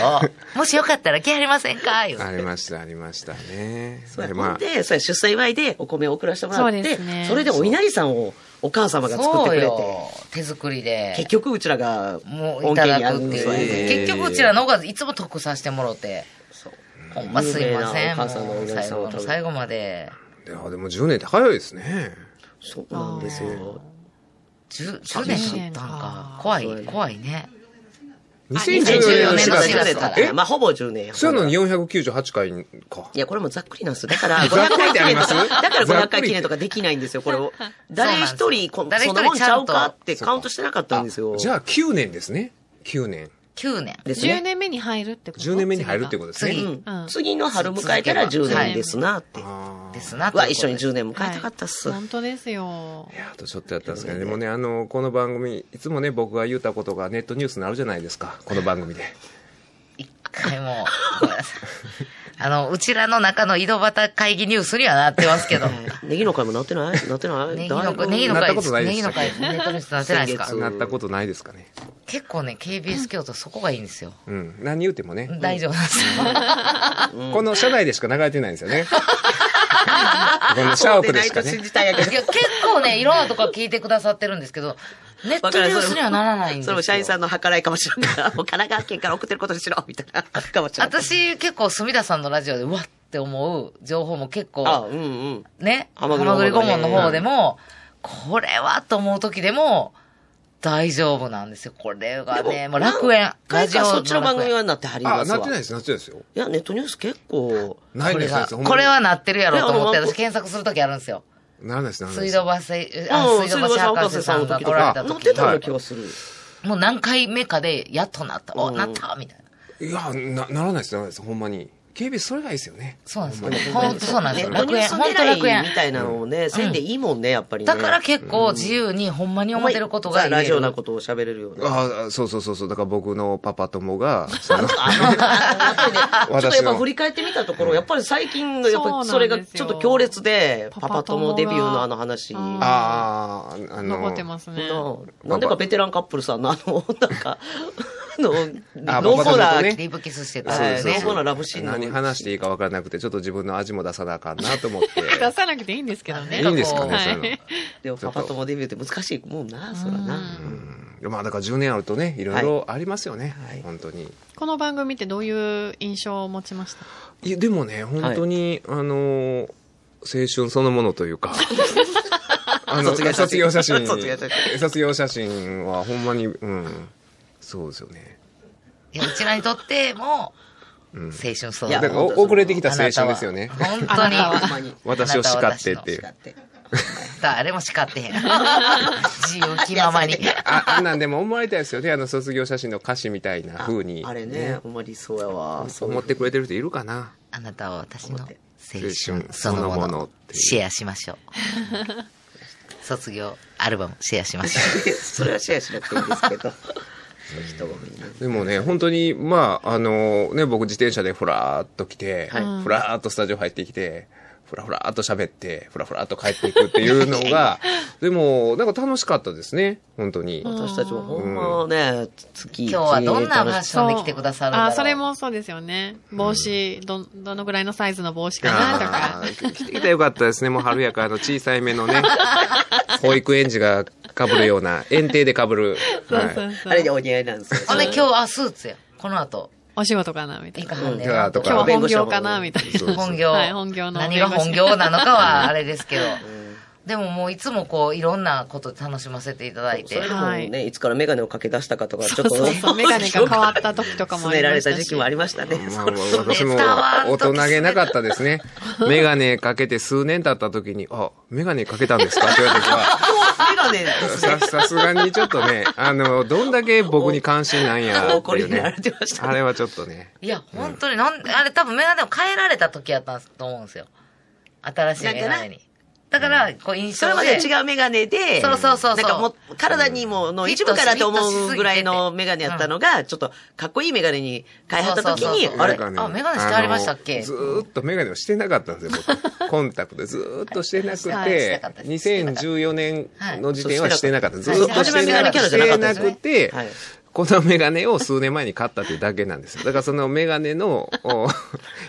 もしよかったら来はりませんか？ありました、ありましたね。そうやでまあ、で、それ出産祝いでお米を送らせてもらって、そねそれでお稲荷さんをお母様が作ってくれて、よ。手作りで。結局うちらがもういただくっていう。恩恵に遭うんですよね結局うちらの方がいつも得させてもろて。そうほんますいません。ん最後の最後まで。いやでも10年って早いですね。そうなんですよ。10, 10年経ったんか。怖い、怖いね。2014 2014年の4年の4月月だから、まあ、ほぼ10年や。そういうのに498回か。いや、これもざっくりなんですよ。だから、ざっくりってあります？だから500ざっくり回記念とかできないんですよ、これを。[laughs] 誰一人、こ誰一人そんなもんちゃうかってカウントしてなかったんですよ。じゃあ9年ですね。9年。9年。です10ね。年目に入るってこと？10年目に入るってとことですね。次うんうん次の春迎えたら10年ですなって。ですな。うわ、一緒にという10年迎えたかったっす。本当ですよ。いやあとちょっとやったんですけど、でもね、あの、この番組、いつもね、僕が言ったことがネットニュースになるじゃないですか。この番組で。一回も、ごめんなさい。あの、うちらの中の井戸端会議ニュースにはなってますけど。ネギの会もなってない？なってない？ネギの会、ネギの会なったことないでネギの会、ネットニュースなってないですか？なったことないですかね？結構ね、KBS 京都そこがいいんですよ。うん。何言ってもね。大丈夫なんですよ。この車内でしか流れてないんですよね。[laughs] このシャープでしかねそうないと信。じたいやけどい。や、結構ね、いろんなとこ聞いてくださってるんですけど、ネットニュースにはならないんですよ。それも社員さんの計らいかもしれんから、[laughs] もう神奈川県から送ってることにしろ、みたいな、かもしれない。私、結構、隅田さんのラジオで、うわって思う情報も結あ、構、うんうん。ね、ハハママグリ顧問グリ顧問の方でも、これはと思う時でも、大丈夫なんですよ。これがね、もう楽園。ラジオそっちの番組はなってはりあ、ますわ。なってないです、なってないですよ。いや、ネットニュース結構、ないです、ないこれはなってるやろうと思って、私検索するときあるんですよ。ならないです、ならないです。水道橋、水道橋博士さんが来られた時に乗ってたような気がする。もう何回目かで、やっとなった。お、うんなったみたいな。いや、な、ならないです、ならないです、ほんまに。KBS それがいいですよね。そうなんですよ。本当そうなんですよ。楽園。本当楽園み。たいなのをね、せんでいいもんね、やっぱりね。だから結構自由にほんまに思ってることが言える。ラジオなことを喋れるような。ああ、そうそうそうそう。だから僕のパパ友が、[laughs] ちょっとやっぱ振り返ってみたところ、やっぱり最近の、やっぱりそれがちょっと強烈で、パパ友デビューのあの話。うんああ、あの、残ってますね。ななんでかベテランカップルさんのあの、なんか、あの、あ濃厚なねリブキスしてた。はいそうそう濃厚なラブシーンの何話していいか分からなくて、ちょっと自分の味も出さなあかんなと思って。[laughs] 出さなくていいんですけどね。いいんですかね、はいそういうの。[laughs] でもパパ友デビューって難しいもんな、そらな。まあだから10年あるとね、いろいろありますよね、はい本当に。この番組ってどういう印象を持ちました？いや、でもね、本当に、あの、青春そのものというか、[laughs] あの、卒業写真卒業写真。卒業写真はほんまに、うん、そうですよね。いや、うちらにとっても、うん。青春そういやだからお遅れてきた青春ですよね。本当に。私を叱ってっていう。誰も叱ってへん。[laughs] 自由気ままに。あ、あんなんでも思われたいですよね、あの卒業写真の歌詞みたいな風に。あれね、ほんま理想やわ。思ってくれてる人いるかなあなたは私の青春春そのもそのシェアしましょう。[laughs] 卒業アルバムシェアしましょ [laughs] それはシェアしなくていいんですけど。でもね、本当に、まあ、あの、ね、僕自転車でふらーっと来て、はいふらーっとスタジオ入ってきて、ふらふらーっと喋って、ふらふらーっと帰っていくっていうのが、でも、なんか楽しかったですね、本当に。私たちもほんまね、月う。今日はどんなファッションで来てくださるんだろう。あ、それもそうですよね。帽子、ど、どのぐらいのサイズの帽子かなとか来てきたらよかったですね。もう春やからあの小さい目のね、[laughs] 保育園児が被るような、[laughs] 園庭で被る。はいそうそうそう。あれでお似合いなんですよ。あれ今日、あ、スーツや。この後、お仕事かなみたいな。今日弁護士の本業かなみたいな。本業。はい本業の何が本業なのかはあれですけど。でももういつもこう、いろんなことで楽しませていただいてそれ。でもね、いつからメガネをかけ出したかとか、ちょっと、そうそう、メガネが変わった時とかも勧めらありましたし。れた時期もありましたね。まあ、まあ私も大人げなかったですね。メガネかけて数年経った時に、あ、メガネかけたんですか？って言われた時は、メガネですね。さ、さすがにちょっとね、あの、どんだけ僕に関心なんや怒りになられてましたねあれはちょっとね。いや、本当に、なんで、あれ多分メガネを変えられた時やったんと思うんですよ。新しいメガネに。だから、こう印それ。まで違うメガネで、そうそうそうそう。なんかもう、体にも、の一部からと思うぐらいのメガネやったのが、ちょっと、かっこいいメガネに変えはった時にあれ？あメガネしてありましたっけ？ずーっとメガネをしてなかったんですよ、僕。コンタクトでずーっとしてなくててなかった、です。2014年の時点はしてなかった。はいずーっとしてなくてはい、このメガネを数年前に買ったっていうだけなんですよ。だからそのメガネのお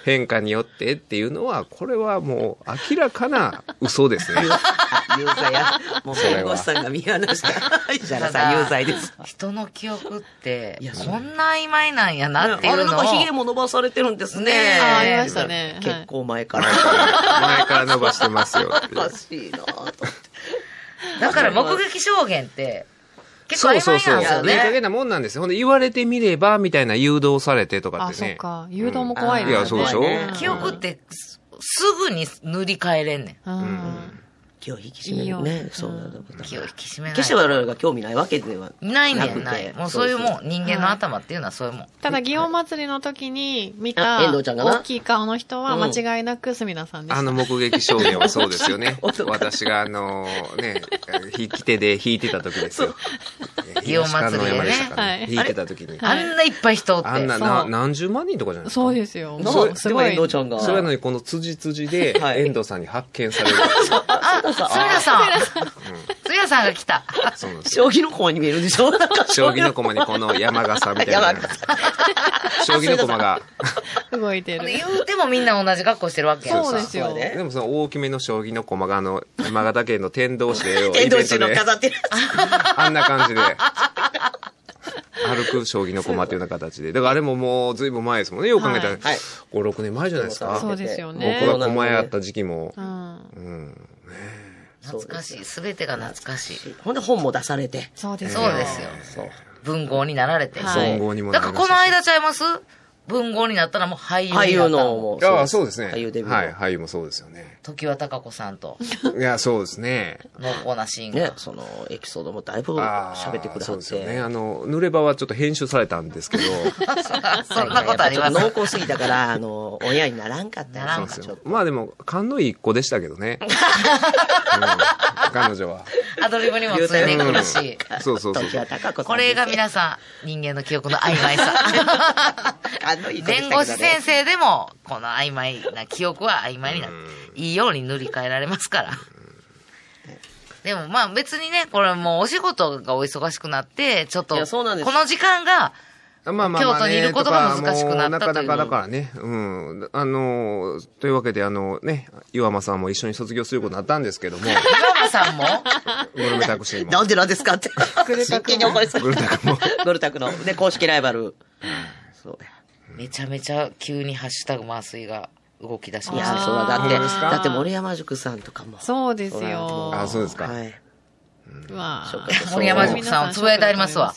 変化によってっていうのは、これはもう明らかな嘘ですね。[laughs] 有罪や。もう弁護士さんが見放した。石原さん有罪です。人の記憶っていや、こんな曖昧なんやなっていあれうのを。なんか髭も伸ばされてるんですね。ねえあありましたね結構前から。前から伸ばしてますよおかしいなぁと思って。だから目撃証言って、結構曖昧なんですよいい加減ね。なもんなんですよ。ほんで言われてみれば、みたいな誘導されてとかっあ、てね。そっか。誘導も怖いですね。いやそうでしょうん記憶ってすすぐに塗り替えれんねん。うん。気を引き締めるね。そうなんだ。気を引き締めない決して我々が興味ないわけではないなくてない。もうそういうもん。人間の頭っていうのはそういうもん。ただ、祇園祭りの時に見あた大きい顔の人は間違いなく隅田さんでした。あの目撃証言はそうですよね。[laughs] 私があのね、引き手で弾いてた時ですよ。祇園祭りでね東館の山でしたかはい弾いてた時に。あんないっぱい人おって。あんなそうな何十万人とかじゃないですか。そうですよ。なもうすごい。でも遠藤ちゃんが。それなのにこの辻辻ではい遠藤さんに発見される。[laughs] あ、すみださん。すみださんが来た。将棋の駒に見えるでしょ [laughs] 将棋の駒にこの山笠みたいな山。将棋の駒が。動いてる。言うてもみんな同じ格好してるわけやんそうですよねでもその大きめの将棋の駒があの、山形県の天童市で、天童市の飾ってる。あんな感じで。歩く将棋の駒っていうような形で。だからあれももうずいぶん前ですもんね。よく考えたら。はい5、6年前じゃないですか。そうですよね僕が駒やった時期も。うん。うん。懐かしい。すべてが懐かしい。ほんで本も出されて。そうですそうですよ。そう。文豪になられて。はい文豪にもだからなりましたしこの間ちゃいます？文豪になったらもう俳優になった俳優のもああ、そうですね。俳優デビュー。はい、俳優もそうですよね。時は貴子さんといや、そうですね。濃厚なシーンねが。、そのエピソードもだいぶ喋ってくれはって。そうですよね。あの、濡れ場はちょっと編集されたんですけど、[laughs] そんなことありますやっぱちょっと濃厚すぎたから、あの、親にならんかったならんかちょっ。と。まあでも、勘のいい子でしたけどね。[laughs] うん、彼女は。アドリブにもついてくるし。そうそうそう時は高子さんこれが皆さん、人間の記憶の曖昧さ。[laughs] 弁護士先生でも、この曖昧な記憶は曖昧になって、いいように塗り替えられますから。でもまあ別にね、これもうお仕事がお忙しくなって、ちょっと、いやそうなんですこの時間が、まあまあまあ、ね、京都にいることが難しくなったというなかなかだからね。うん。あの、というわけで、あのね、岩間さんも一緒に卒業することになったんですけども、岩間さんも、グルメタクシーも。なんでなんですかって。[laughs] 真剣に怒りそう。グルタクも。ゴルタクの。で、公式ライバル。そうや。めちゃめちゃ急にハッシュタグ麻酔が動き出しましたね。いや、そうだ。だって、だって森山塾さんとかも。そうですよ。あそうですかはい。うわそうか森山塾さん、つぶやいてありますわ。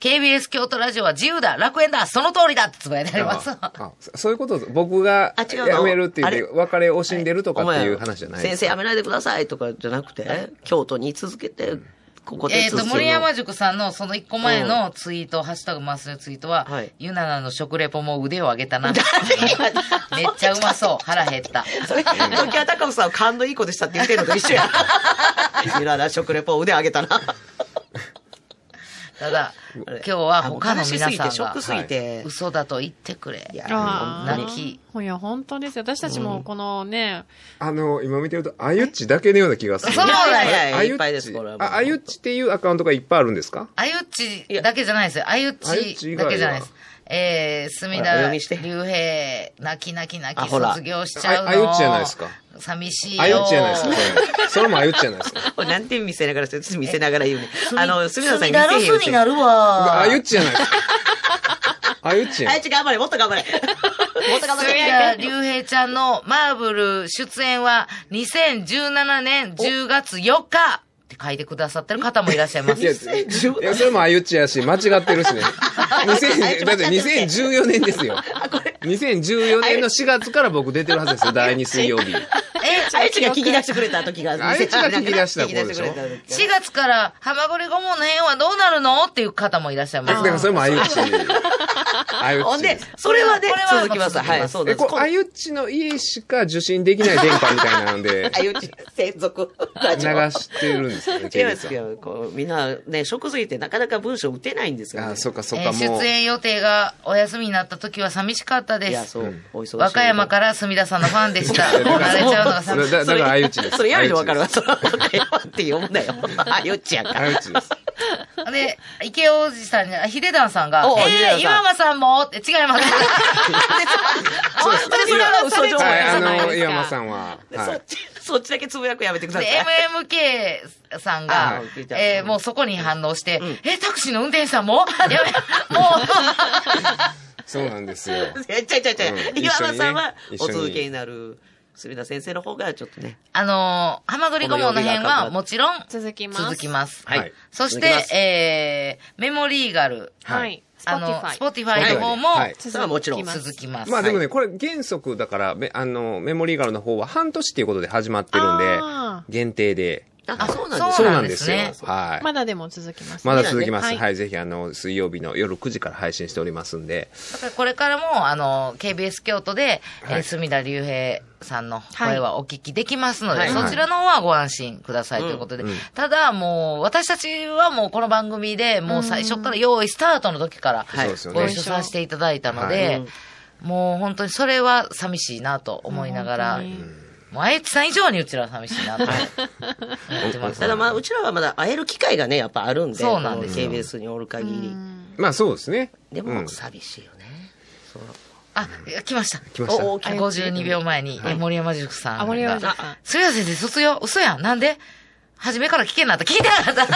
KBS 京都ラジオは自由だ、楽園だ、その通りだってつぶやいてありますわ。あそそういうこと、僕があ違うの？辞めるって言って、別れを惜しんでるとかっていう話じゃない先生やめないでくださいとかじゃなくて、京都に続けて、ここでえっ、と、森山塾さんのその一個前のツイート、ハッシュタグマスのツイートは、はいゆななの食レポも腕を上げたな。[laughs] めっちゃうまそう。腹減った。それ、時は高子さんは勘のいい子でしたって言ってるのと一緒や。ゆらな食レポ腕上げたな。ただ、[laughs] 今日は他の皆さんがショックすぎて。嘘だと言ってくれ。いや、泣き。いや、本当ですよ。私たちもこのね、あの、今見てると、あゆっちだけのような気がする。そうだよいっぱいですちこれあ、あゆっちっていうアカウントがいっぱいあるんですか？あゆっちだけじゃないですよ。あゆっちだけじゃないです。えー、隅ほらお田竜兵、泣き泣き泣き卒業しちゃうの。ああゆっちじゃないですか。寂しいよ。あゆっちじゃないですか、それ。それもあゆっちじゃないですか。こ [laughs] れなんて見せながら、見せながら言うね。あの、すみません、隅田ロスになるわ。[laughs] あゆっちじゃないですか。あゆっちあいつ頑張れ、もっと頑張れ。[laughs] もっと頑張隅れ。田竜兵ちゃんのマーブル出演は2017年10月4日って書いてくださってる方もいらっしゃいます。いや、いや、それもあゆっちやし、間違ってるしね。2000だって2014年ですよ。2014年の4月から僕出てるはずですよ、[laughs] 第2水曜日。あいつが聞き出してくれた時が。あいつが聞き出した子でしょ聞き出してくれた時4月から、ハマグリ顧問の辺はどうなるの？っていう方もいらっしゃいます。だからそれもあゆっち。あゆっほんでちです。、それはねこれ、は続きます。はい、そうえ、です。あゆっちの家しか受信できない電波みたいなので、[laughs] あゆち、専属。流してるんですよね、[laughs] 違います。こうみんなね、食すぎてなかなか文章打てないんですよ、ね。あ、そっかそっか、えーもう出。演予定がお休みになった時は寂しかったでいや、す。和歌山から隅田さんのファンでした。[laughs] 離れちゃうのが寂しい。だだからあゆっちです。それやめてわかるわ。あそれ和歌山って読むんだよ。あゆっちやんか。ゆっちです。で、池王子さんに、あヒデダンさんが、えー、岩間さんもって違います。[laughs] 本当にそれは嘘情報ですか。岩間さんは。はい。そっち、そっちだけつぶやくやめてくだでさい。、MMK さんがえーもうそこに反応して、んえ、タクシーの運転手さんも？やめ、もう、[laughs] そうなんですよ。[laughs] いやちゃいちゃいちゃいうん岩間さんはお続けになる。隅田先生の方がちょっとね。あのー、浜栗顧問の辺はもちろん続きます。続きます。はいそしてえー、メモリーガル、はい。あの、Spotify スポティファイの方もはいそれはもちろん続きますます。まあでもね、これ原則だから、めあの、メモリーガルの方は半年っていうことで始まってるんであ、限定で。あ、そうなんですそそううななんんですよ。はい。まだでも続きますね。まだ続きます。はいはい、ぜひあの、水曜日の夜9時から配信しておりますんで。だからこれからも、あの、KBS 京都で、えーはい隅田隆平さんの声はお聞きできますので、はいそちらの方はご安心くださいということで、うんうんただもう、私たちはもうこの番組で、もう最初から用意スタートの時から。ご一緒させていただいたので、はいうんもう本当にそれは寂しいなと思いながら、本当にもうあゆきさん以上にうちらは寂しいなと思ってます。ただまあ、うちらはまだ会える機会がね、やっぱあるんで。そうなんです KBS におる限り。まあそうですね。でも、うん寂しいよね。そうあ、来ました。来ましたおお52秒前に、え森山塾さんが。あ、森山塾さん。すみません、卒業？嘘やん。なんで？初めから聞けんなった。聞いてなかった。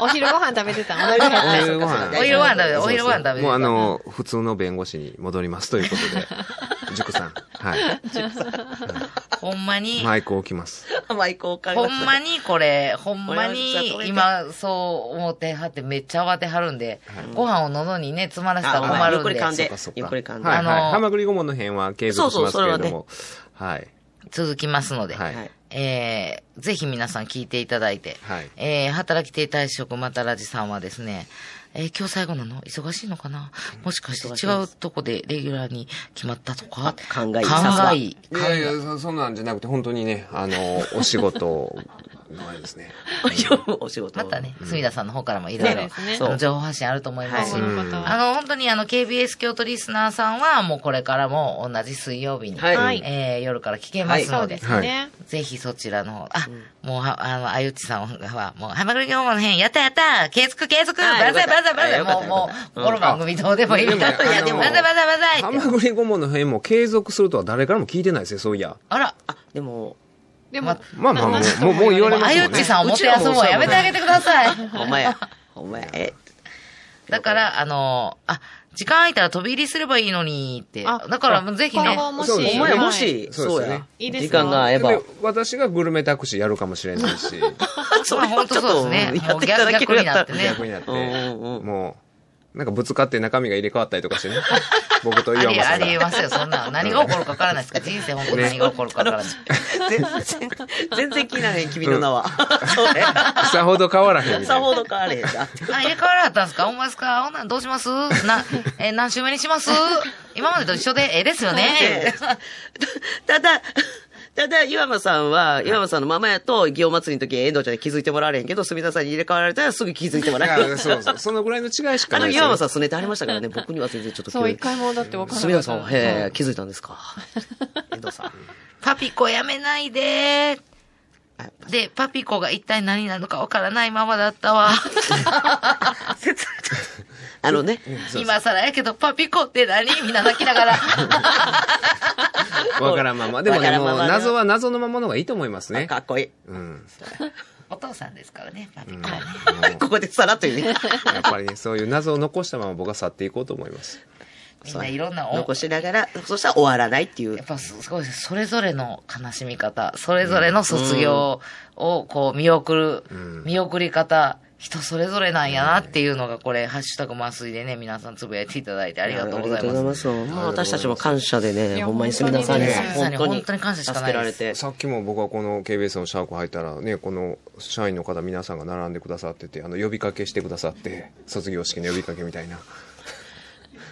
[laughs] お昼ご飯食べてた。お昼ご飯お昼ご飯食べて、お昼ご飯食べて。もうあの、普通の弁護士に戻りますということで、[laughs] 塾さん。はい。ほんまに、マイク置きます。マイクをかほんまにこれ、ほんまに今そう思ってはってめっちゃ慌てはるんで、ご飯を喉にね、詰まらせたらあ困るんでゆっくり噛ん、でゆっくり噛んで。はいはい。あのハマグリ顧問の辺は継続しますけれども。はい。続きますので、はい。はいえー、ぜひ皆さん聞いていただいて、はい。えー、働き手退職またラジさんはですね、えー、今日最後なの？忙しいのかな？もしかして違うとこでレギュラーに決まったとか？勘がいい勘さすが。がいい。いやいや、そそんなんじゃなくて、本当にね、あの、お仕事のあれですね。[laughs] お仕事。またね、隅田さんの方からもいろいろ情報発信あると思いますし、あの、本当にあの、KBS 京都リスナーさんは、もうこれからも同じ水曜日に、はいえー夜から聞けますので、そうですね。ぜひそちらの方、あ、もうは、あの、あゆちさんは、もう、はまぐり業務の辺、やったやった継続継続はいバザイバザイバザもう、もう、うんこの番組どうでもいいみたいな。でもねいや、でも、あのバザイバザイバザイって。ハマグリ顧問の辺も継続するとは誰からも聞いてないですよ、そういや。あら、あ、でも、でも、まあまあ、もう、もう言われますね。あゆちさんをもてあそぶのやめてあげてください。[laughs] ほんまや。ほんまや。え、だから、あの、あ、時間空いたら飛び入りすればいいのにって。あだから、ぜひねもし、そうですよねほんまや、はいもし、そうや。いいです時間が合えばで。私がグルメタクシーやるかもしれないし、[laughs] そまあ本当そうですね。もう逆逆になってね。逆になって、もう、なんかぶつかって中身が入れ替わったりとかしてね。[laughs] 僕と岩間さんが。ありえますよ、そんな。何が起こるかわからないですか？ら。人生本当に何が起こるかわからない。[laughs] 全然、全然気になれへん、君の名は。そうね。さほど変わらへんみたいな。さほど変われへんな。あ、入れ替わらはったんですか？ほんまですか？ほんなんどうします？な、え、何週目にします？今までと一緒で、ええですよね。[laughs] ただ、ただ、岩間さんは、岩間さんのままやと、祇園祭りの時、遠藤ちゃんに気づいてもらわれへんけど、隅田さんに入れ替わられたらすぐ気づいてもいらえる [laughs] や。そうそう。そのぐらいの違いしかあの、ないですよ、ね。岩間さんすねてありましたからね、僕には全然ちょっとそう、一回もだって分からな隅田さんは、え、気づいたんですか？遠藤さん。パピコやめないでで、パピコが一体何なのかわからないままだったわ。[laughs] [laughs] あのね、今更やけど、パピコって何？みんな泣きながら。[laughs] わからんまま。でもね、もう謎は謎のままの方がいいと思いますねか。っこいい。うん。お父さんですからね、パピコはね。[laughs] ここでさらっと言うね。やっぱりね、そういう謎を残したまま僕は去っていこうと思います。みんないろんなお残しながら、そしたら終わらないっていうやっ。ぱすごいです。それぞれの悲しみ方、それぞれの卒業をこう見送る、ん見送り方、人それぞれなんやなっていうのがこれ、ハッシュタグ麻酔でね、皆さんつぶやいていただいてありがとうございます。す。まあ私たちも感謝でいね、やほんまに隅田さんに本当に本当に本当に感謝しか助ないですけられて。さっきも僕はこの KBS のシャーク入ったらね、この社員の方皆さんが並んでくださってて、あの、呼びかけしてくださって、卒業式の呼びかけみたいな。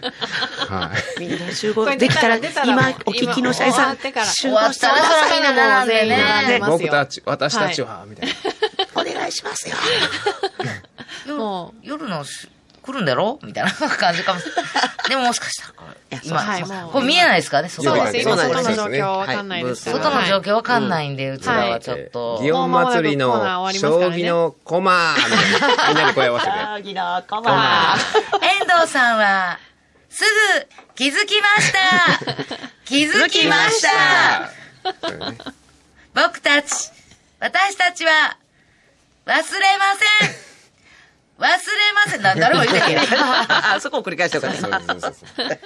[laughs] はい。みんな集合できたら、今お聞きの社員さん集合したらみんな並んでね僕たち、私たちは、みたいな。いしますよ。[laughs] も夜のし来るんだろ？みたいな感じかもしれない。[laughs] でももしかしたら今、はいこれ見えないですからね、う、そうです、そうです外の状況わかんないです。外の状はい況わかんないんで、うちらはちょっと。祇園祭りの将棋の駒みたいな。みんなで声合わせて。あぎなかま遠藤さんは、すぐ気づきました気づきました僕たち、私たちは、忘れません忘れませんな、誰も言ってへんやん [laughs] あ、そこを繰り返してよかった。そうそうそうそう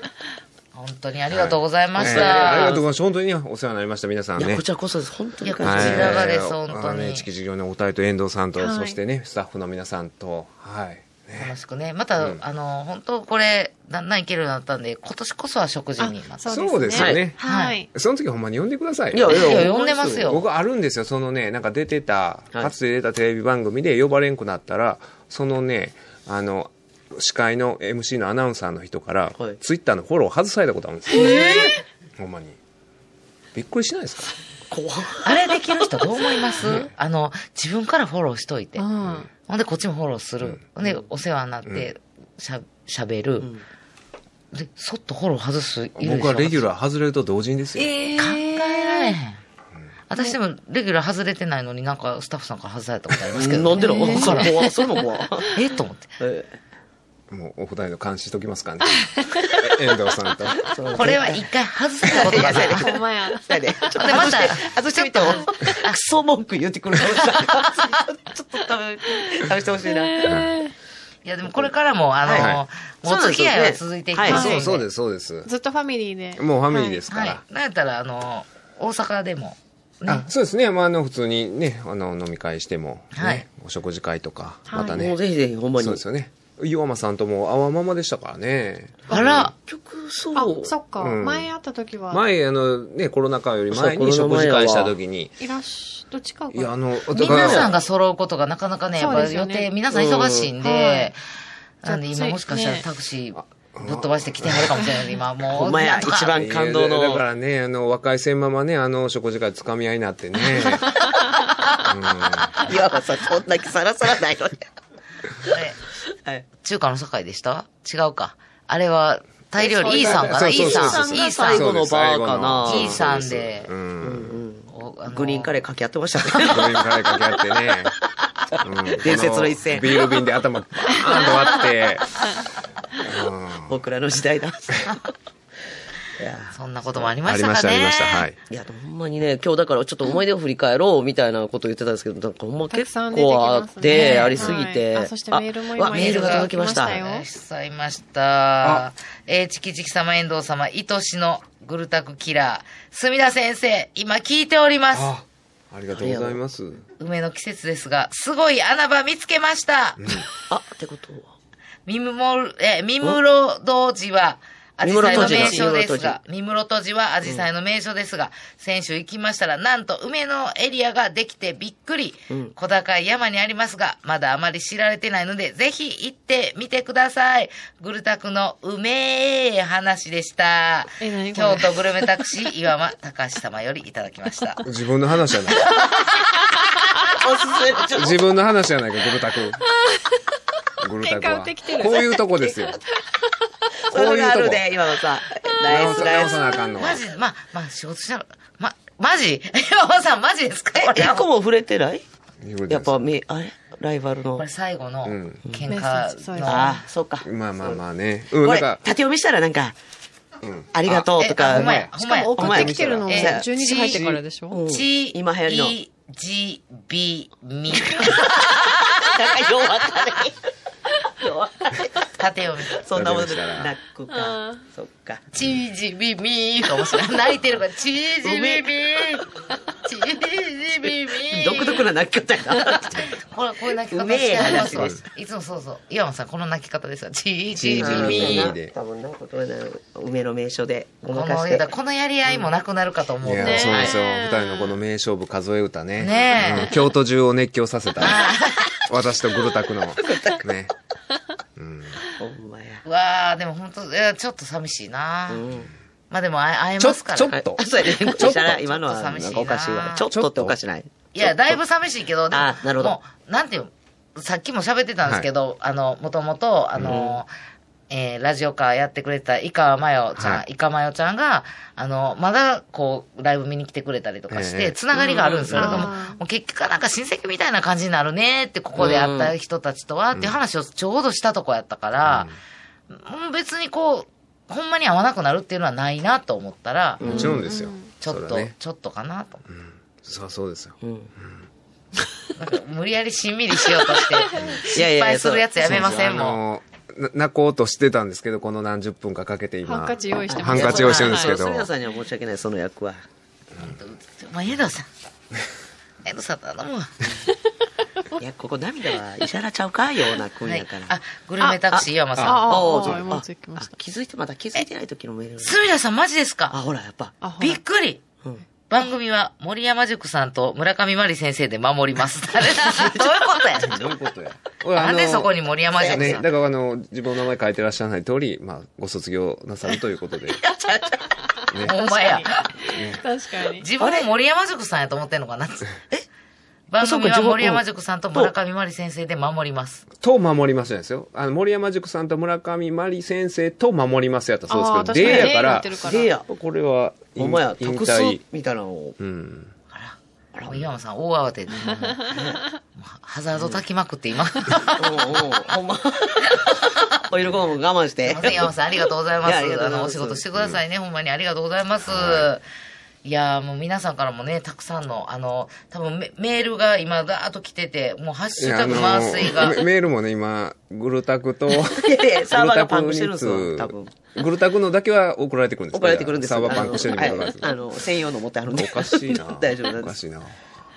本当にありがとうございましえーありがとうた。ございます。本当にねお世話になりました、皆さんねいや、こ。ちらこそです。本当にいやこちらがです本当にあのね、地球上のおたいと遠藤さんと、はいそしてね、スタッフの皆さんと、はい。楽しくね。また、あの、本当これ、だんだんいけるようになったんで、今年こそは食事にまた。そうですよね。はい。その時ほんまに呼んでくださいいや、よ。いや、いや呼んでますよ僕あるんですよ、そのね、なんか出てた、はいかつて出たテレビ番組で呼ばれんくなったら、そのね、あの、司会の MC のアナウンサーの人から、はいツイッターのフォロー外されたことあるんですよ。ほんまに。びっくりしないですか？怖っあれできる人どう思います？あの、自分からフォローしといて。うん。ほんで、こっちもフォローする。ほんで、お世話になって、しゃ、しゃべる。で、そっとフォロー外すいるでしょ？僕はレギュラー外れると同時にですよ。え考えられへん。私でも、レギュラー外れてないのになんかスタッフさんから外されたことありますけど、なんでのそれ怖っそれも怖っ [laughs] えと思って。えもうお二人の監視しときますかね。え [laughs] 遠藤さんと。これは一回外されたことがない。ほんまや。ちょっとでまた外して、外してみても、クソ文句言ってく。ちょっと試試してほしいな。いや、でもこれからも、あの、はもうお付き合いは続いていきますはいので。そうそうです、そうです。ずっとファミリーで。もうファミリーですかはいら。。なんやったら、あの、大阪でも、あそうですね。まあ、あの、普通にね、あの、飲み会しても、ねはいお食事会とか、はいまたね。もうぜひぜひ、ほんまに。そうですよね。岩間さんとも会わままでしたからね。あら、結局、そあう。、そっか。うん前会った時は。前、あの、ね、コロナ禍より前にそうコロナ前は食事会した時に、いらっし、どっちかが。いや、あの、だから皆さんが揃うことがなかなかね、やっぱ予そうですよね定、皆さん忙しいんで、うんなんで今もしかしたらねタクシーぶっ飛ばして来てはるかもしれない今もう。[laughs] ほんまや一番感動のいやだからね、あの、若い線ままね、あの、食事会つかみ合いになってね。岩間さん、そんな気さらさらないのに。えはい。中華の境でした？違うか。あれは、タイ料理、イーさんかな？イーさん。イーさん。最後のバーかな？イーさんでう、ん。グリーンカレー掛け合ってましたね。グリーンカレーかけ合ってね。うん伝説の一戦こビール瓶で頭バーンと割って。[laughs] 僕らの時代だ。いやそんなこともありましたかね。ありました、ありました。はい。いや、ほんまにね、今日だからちょっと思い出を振り返ろうみたいなこと言ってたんですけど、なんかほんま結構あって、ありすぎて。はいあそしてメールも今わメールが届きました。いらっしゃいました。えー、チキチキ様、遠藤様、愛しのグルタクキラー、墨田先生、今聞いております。あ、ありがとうございます。梅の季節ですが、すごい穴場見つけました。あ、ってことは。三室、え、三室堂寺は、アジサイの名所ですが、三室戸寺はアジサイの名所ですが、先週行きましたら、なんと梅のエリアができてびっくり、小高い山にありますが、まだあまり知られてないので、ぜひ行ってみてください。グルタクのうめえ話でした。京都グルメタクシー岩間隆様よりいただきました。[laughs] 自分の話じゃない。自分の話じゃないか、グルタク。グルタク喧嘩売はってきて。るこういうとこですよ。こそういうとこ。るで、今のさ。ナイスナイス。マ。ジ、まあ、まあ、仕事しながら、ま、マジ岩間さんマジですか？一個も触れてない？やっぱ、め、あれ？ライバルのこれ。最後のうん喧嘩の、ああ、そうか。まあまあまあね。うん、これ、なんか縦、読みしたらなんか、うんありがとうとかほんまや、ほんまや。お前送ってきてるのもえ12時入ってからでしょ？うんち、今流行りの。い、じ、び、み。なんか弱かね。弱かね。縦読み。そんなもので泣くか。そっか。ちじびみかもしれない。泣いてるから、ちじびみ。ちじびみ。独特な泣き方やな。これ、こういう泣き方してありますいつもそうそう。岩間さん、この泣き方ですよ。ちちじじびみ。みで多分なんかことはね梅の名所でごこの、まかして。このやり合いもなくなるかと思いうや、ね。そうですよ。二人のこの名勝負数え歌ね。ね京都中を熱狂させた。私とグルタクの。ね。うんほんまや。うわー、でも本当いやちょっと寂しいな。うん。まあでも会えますから。ちょっとあ、[laughs] そうやね。[laughs] ちょっと今のはちょっと寂しいななんかおかしいわ。ちょっとっておかしない？いや、だいぶ寂しいけど、でもあなるほどもう、なんていうのさっきも喋ってたんですけど、あの、もともと、あの、えーラジオカーやってくれた井川真代ちゃん、はい井川真代ちゃんが、あの、まだ、こう、ライブ見に来てくれたりとかしええて、つながりがあるんですけれども、うんもう結局なんか親戚みたいな感じになるねって、ここで会った人たちとは、っていう話をちょうどしたとこやったから、もう別にこう、ほんまに会わなくなるっていうのはないなと思ったら、もちろんですよ。ちょっと、ね。ちょっとかなと。そうそうですよ。うん。無理やりしんみりしようとして、失敗するやつやめませんあもん。泣こうとしてたんですけど、この何十分かかけて今。ハンカチ用意してますハンカチ用意してるんですけど。はい杉田さんには申し訳ない、その役は。まあ、江戸さん。[laughs] 江戸さん頼むわ。[laughs] いや、ここ涙は石原ちゃうかような君はいやから。。あ、グルメタクシー岩間さん。ああ気づいて、まだ気づいてない時のメール。すみださんマジですあ、かほら、やっぱ。びっくりうん番組は森山塾さんと村上真理先生で守ります。[laughs] どういうことや [laughs] どういうことや？俺なんでそこに森山塾ね、さん？だからあの、自分の名前書いてらっしゃらない通り、まあ、ご卒業なさるということで。[laughs] ね、ほんまや。確かに。自分も森山塾さんやと思ってんのかなえ？番組は森山塾さんと村上真理先生で守ります。と守りますじゃないですよ。あの、森山塾さんと村上真理先生と守りますやったそうですけど。でやからでや。これは、ほんまや、引特殊退。みたいなのを。うん。あら。もう岩間さん大慌てで。ハザード炊きまくって今。すうんうんほんま。オイルゴム我慢していま。せん、岩間さんありがとうございます。あの、お仕事してくださいね。ほんまにありがとうございます。いやーもう皆さんからもね、たくさんの、あの、多分メメールが今ダーッと来てて、もうハッシュタグ麻酔が。メメールもね、今、グルタクと、グ [laughs] いやいやサーバーがパンクしてるんですよ多分グルタクのだけは送られてくるんです送られてくるんですサーバーパンクしてるのはいあの、専用の持ってあるんで。おかしいな。[laughs] 大丈夫なんです。おかしいな。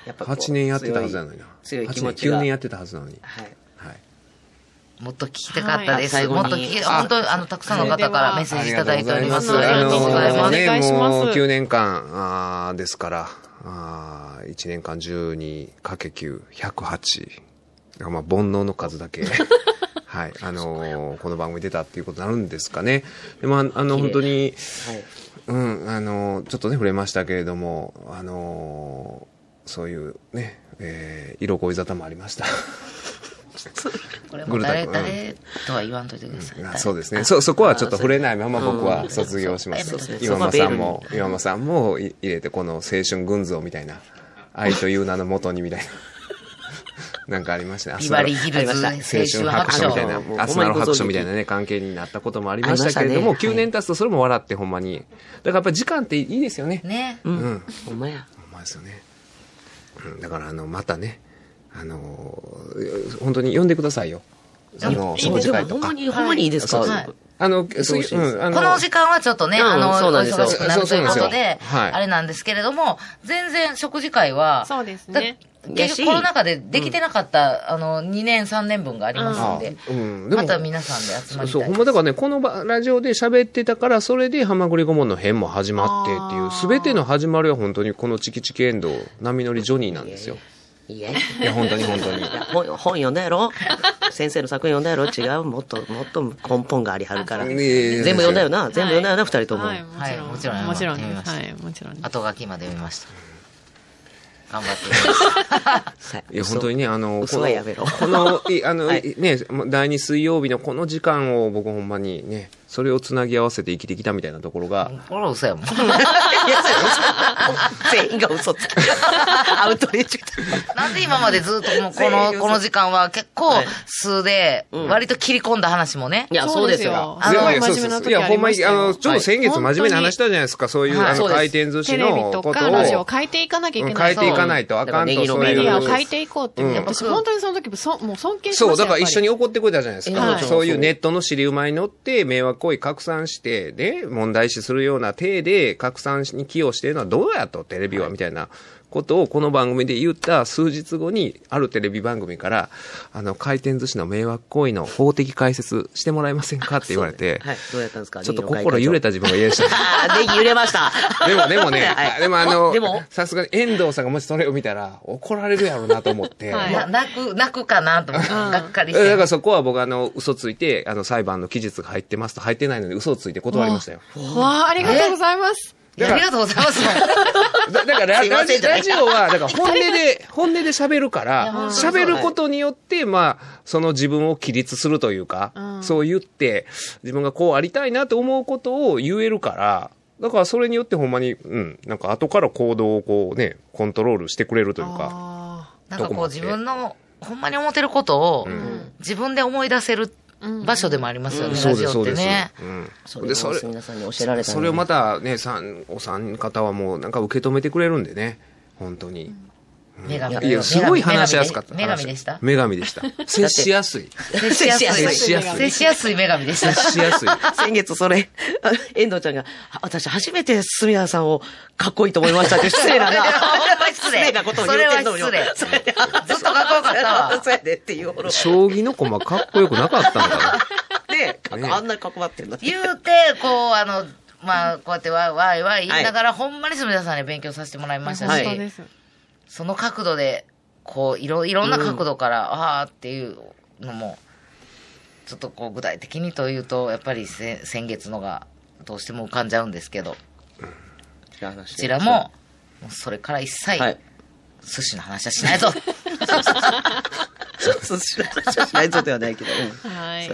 やっぱこう8年やってたはずなのにな。強い気持8ちが年9年やってたはずなのに。はい。はい。もっと聞きたかったです。はいもっと聞き、本当あの、たくさんの方からメッセージいただいております。ありがとうございますありがとうございます。お願いしますもう9年間あーですから、あー1年間12かけ9、108。まあ、煩悩の数だけ。[laughs] はい。あのーこの番組出たっていうことになるんですかね。でも、ああの、本当に、はい。うん、あの、ちょっとね、触れましたけれども、あの、そういうね、えー、色恋沙汰もありました。これも誰、誰とは言わんといてください。あそうですね。そ、そこはちょっと触れないまま僕は卒業しますそうそう。岩間さんも、岩間さんもい入れて、この青春群像みたいな、愛という名のもとにみたいな。[laughs] なんかありましたね。ビバリーヒルズ、青青春春白書みたいなアスナル白書みたいなね、関係になったこともありましたけれども、ね9年経つとそれも笑ってほんまに。だからやっぱり時間っていいですよね。ね。う。うんん。ほんまや。ほんまですよね。うん、だから、あの、またね、あのー、本当に呼んでくださいよ。あの、いいね食事会とか。でもほんま。に、ほんまにいいですか？あの、そうそううん、あこの時間はちょっとね、うんあの、おそうなんですよ。忙しくなるということそうそうなんであれなんですけれども、全然食事会は、そうですね。だ結局コロナ禍でできてなかった、あの、2年3年分がありますんで、うん、また皆さんで集まりたいそう、ほんまだからね、この場ラジオで喋ってたから、それでハマグリ顧問の編も始まってっていう、すべての始まりは本当にこのチキチキエンドウ、波乗りジョニーなんですよ。いやいや、本当に本当に。いや本本読んだやろ？先生の作品読んだやろ？違う？もっと、もっと根本がありはるから。いやいやいや全部読んだよな？全部読んだよな二人とも。はい、もちろん。はいもちろんもちろんです。読みましたはい、もちろん。後書きまで読みました。頑張っていや、本当にね、あの、嘘はやめろこの、いあの、はいね、第二水曜日のこの時間を僕ほんまにね、それをつなぎ合わせて生きてきたみたいなところが、これは嘘やもん。[laughs] いや、全員が嘘つく。[laughs] アウトレージな。んで今までずっともうこの、この時間は結構はい数で、割と切り込んだ話もね。い。や、そうですよ。あの真面目な時いや、ほんまに、あの、ちょうど先月真面目な話したじゃないですか、そういう、はい。あの、回転寿司テレビのこととかラジオをを、変えていかなきゃいけうんない。変えていかないとあかんと、そう。いうメディアを変えていこうっていう、うん。私本当にその時そもう尊敬しまそう、だから一緒に怒ってくれたじゃないですか。はい。そういうネットの尻馬に乗って迷惑行為拡散して、で、問題視するような体で拡散に寄与しているのはどうやと、テレビは、みたいなことをこの番組で言った数日後に、あるテレビ番組から、あの、回転寿司の迷惑行為の法的解説してもらえませんかって言われて、はい、どうやったんですか？ちょっと心揺れた自分が嫌でした。[laughs] あー、ネギ揺れました。でも、でもね、[laughs] はいでもあのでも、さすがに遠藤さんがもしそれを見たら怒られるやろうなと思って、[laughs] はいな泣く、泣くかなと思って、がっかりして。だからそこは僕あの、嘘ついて、あの、裁判の期日が入ってますと入ってないので嘘をついて断りましたよ。わあ、ありがとうございます。いやありがとうございます。[laughs] だだからラジラジオは、だから本音で、[laughs] 本音で喋るから、喋ることによって、まあ、その自分を起立するというか、うん。そう言って、自分がこうありたいなと思うことを言えるから、だからそれによってほんまに、うん、なんか後から行動をこうね、コントロールしてくれるというか、あなんかこう自分の、ほんまに思ってることを、ん。自分で思い出せる場所でもありますよね、そうです、ラジオそうです。ってね。うんそれを皆さんに教えられたのそれをまたね、さん、お三方はもうなんか受け止めてくれるんでね、本当に。女神いや、すごい話しやすかった。女神でした？女神でした。接しやすい。接しやすい。接しやすい接しやすい女神でした。接しやすい。先月それ、あ [laughs] 遠藤ちゃんが、あ私初めて住田さんをかっこいいと思いましたって [laughs] 失礼なな。ほんま失礼なことを言ってんのよ。それは失礼それ [laughs] ずっとかっこよかったわそうやでっていうほど。将棋の駒かっこよくなかったのかな。で、ねあんなに関わってるのに。言うて、こう、あの、まあ、こうやってわいわいわい言いながら、ほんまにすみださんに勉強させてもらいましたし、はい本当です。その角度で、こう、いろ、いろんな角度から、ああっていうのも、ちょっとこう、具体的にというと、やっぱりせ先月のが、どうしても浮かんじゃうんですけど、ここちらも、それから一切、はい。寿司の話はしないぞ。[laughs] そうしないぞではないけど。うんはい。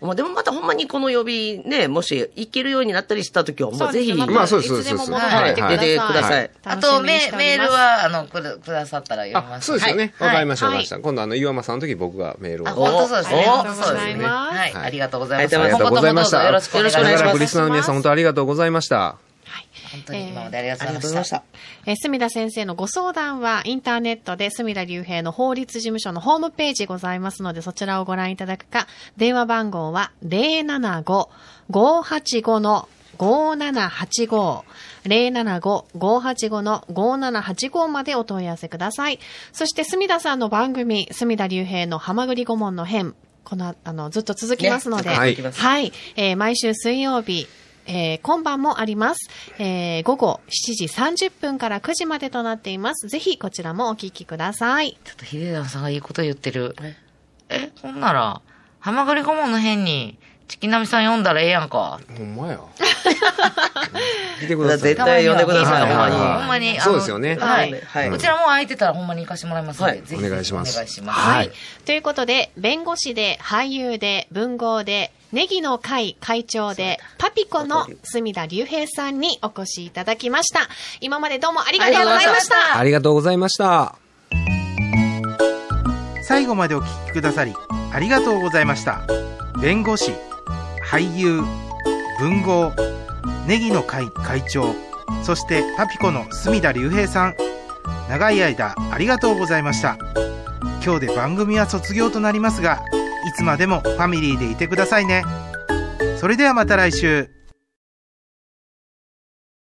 まあでもまたほんまにこの曜日ね、もし行けるようになったりした時は、もうぜひ、ままあそうですいつでも戻はいってきてください。出てください。あと、メメールは、あの、くだくださったら読みあま、す。そうですよね。わはいかりました、わはいかりました。今度あの、岩間さんの時僕がメールを。あ、本当そうですね。そうですね。ありがとうございますはい、はいありがとうございます。ありがとうございましたよろしくお願いします。よろしくお願いしますラリスナーの皆さん、本当ありがとうございました。本当に今までありがとあうございまし。たた。えー、墨田先生のご相談は、インターネットで墨田隆平の法律事務所のホームページございますので、そちらをご覧いただくか、電話番号は075-585-5785。075-585-5785までお問い合わせください。そして、墨田さんの番組、墨田隆平のハマグリ顧問の編、この、あの、ずっと続きますので、ねはいはい。えー毎週水曜日、えー今晩もあります。えー午後7時30分から9時までとなっています。ぜひこちらもお聞きください。ちょっと秀田さんがいいこと言ってる。え、ほんなら、ハマグリ顧問の辺に、チキナミさん読んだらええやんか。ほんまや。[laughs] 来てください。絶対呼んでください、はいはいはいほんまに。そうですよねはい。はいこちらも空いてたらほんまに行かしてもらいますので、はいぜひぜひお願いしますお願いします。はいということで、弁護士で、俳優で、文豪で、ネギの会会長で、パピコの墨田隆平さんにお越しいただきました。今までどうもありがとうございました。ありがとうございました。最後までお聞きくださりありがとうございました弁護士俳優文豪ネギの会会長そしてパピコの隅田隆平さん長い間ありがとうございました今日で番組は卒業となりますがいつまでもファミリーでいてくださいね。それではまた来週。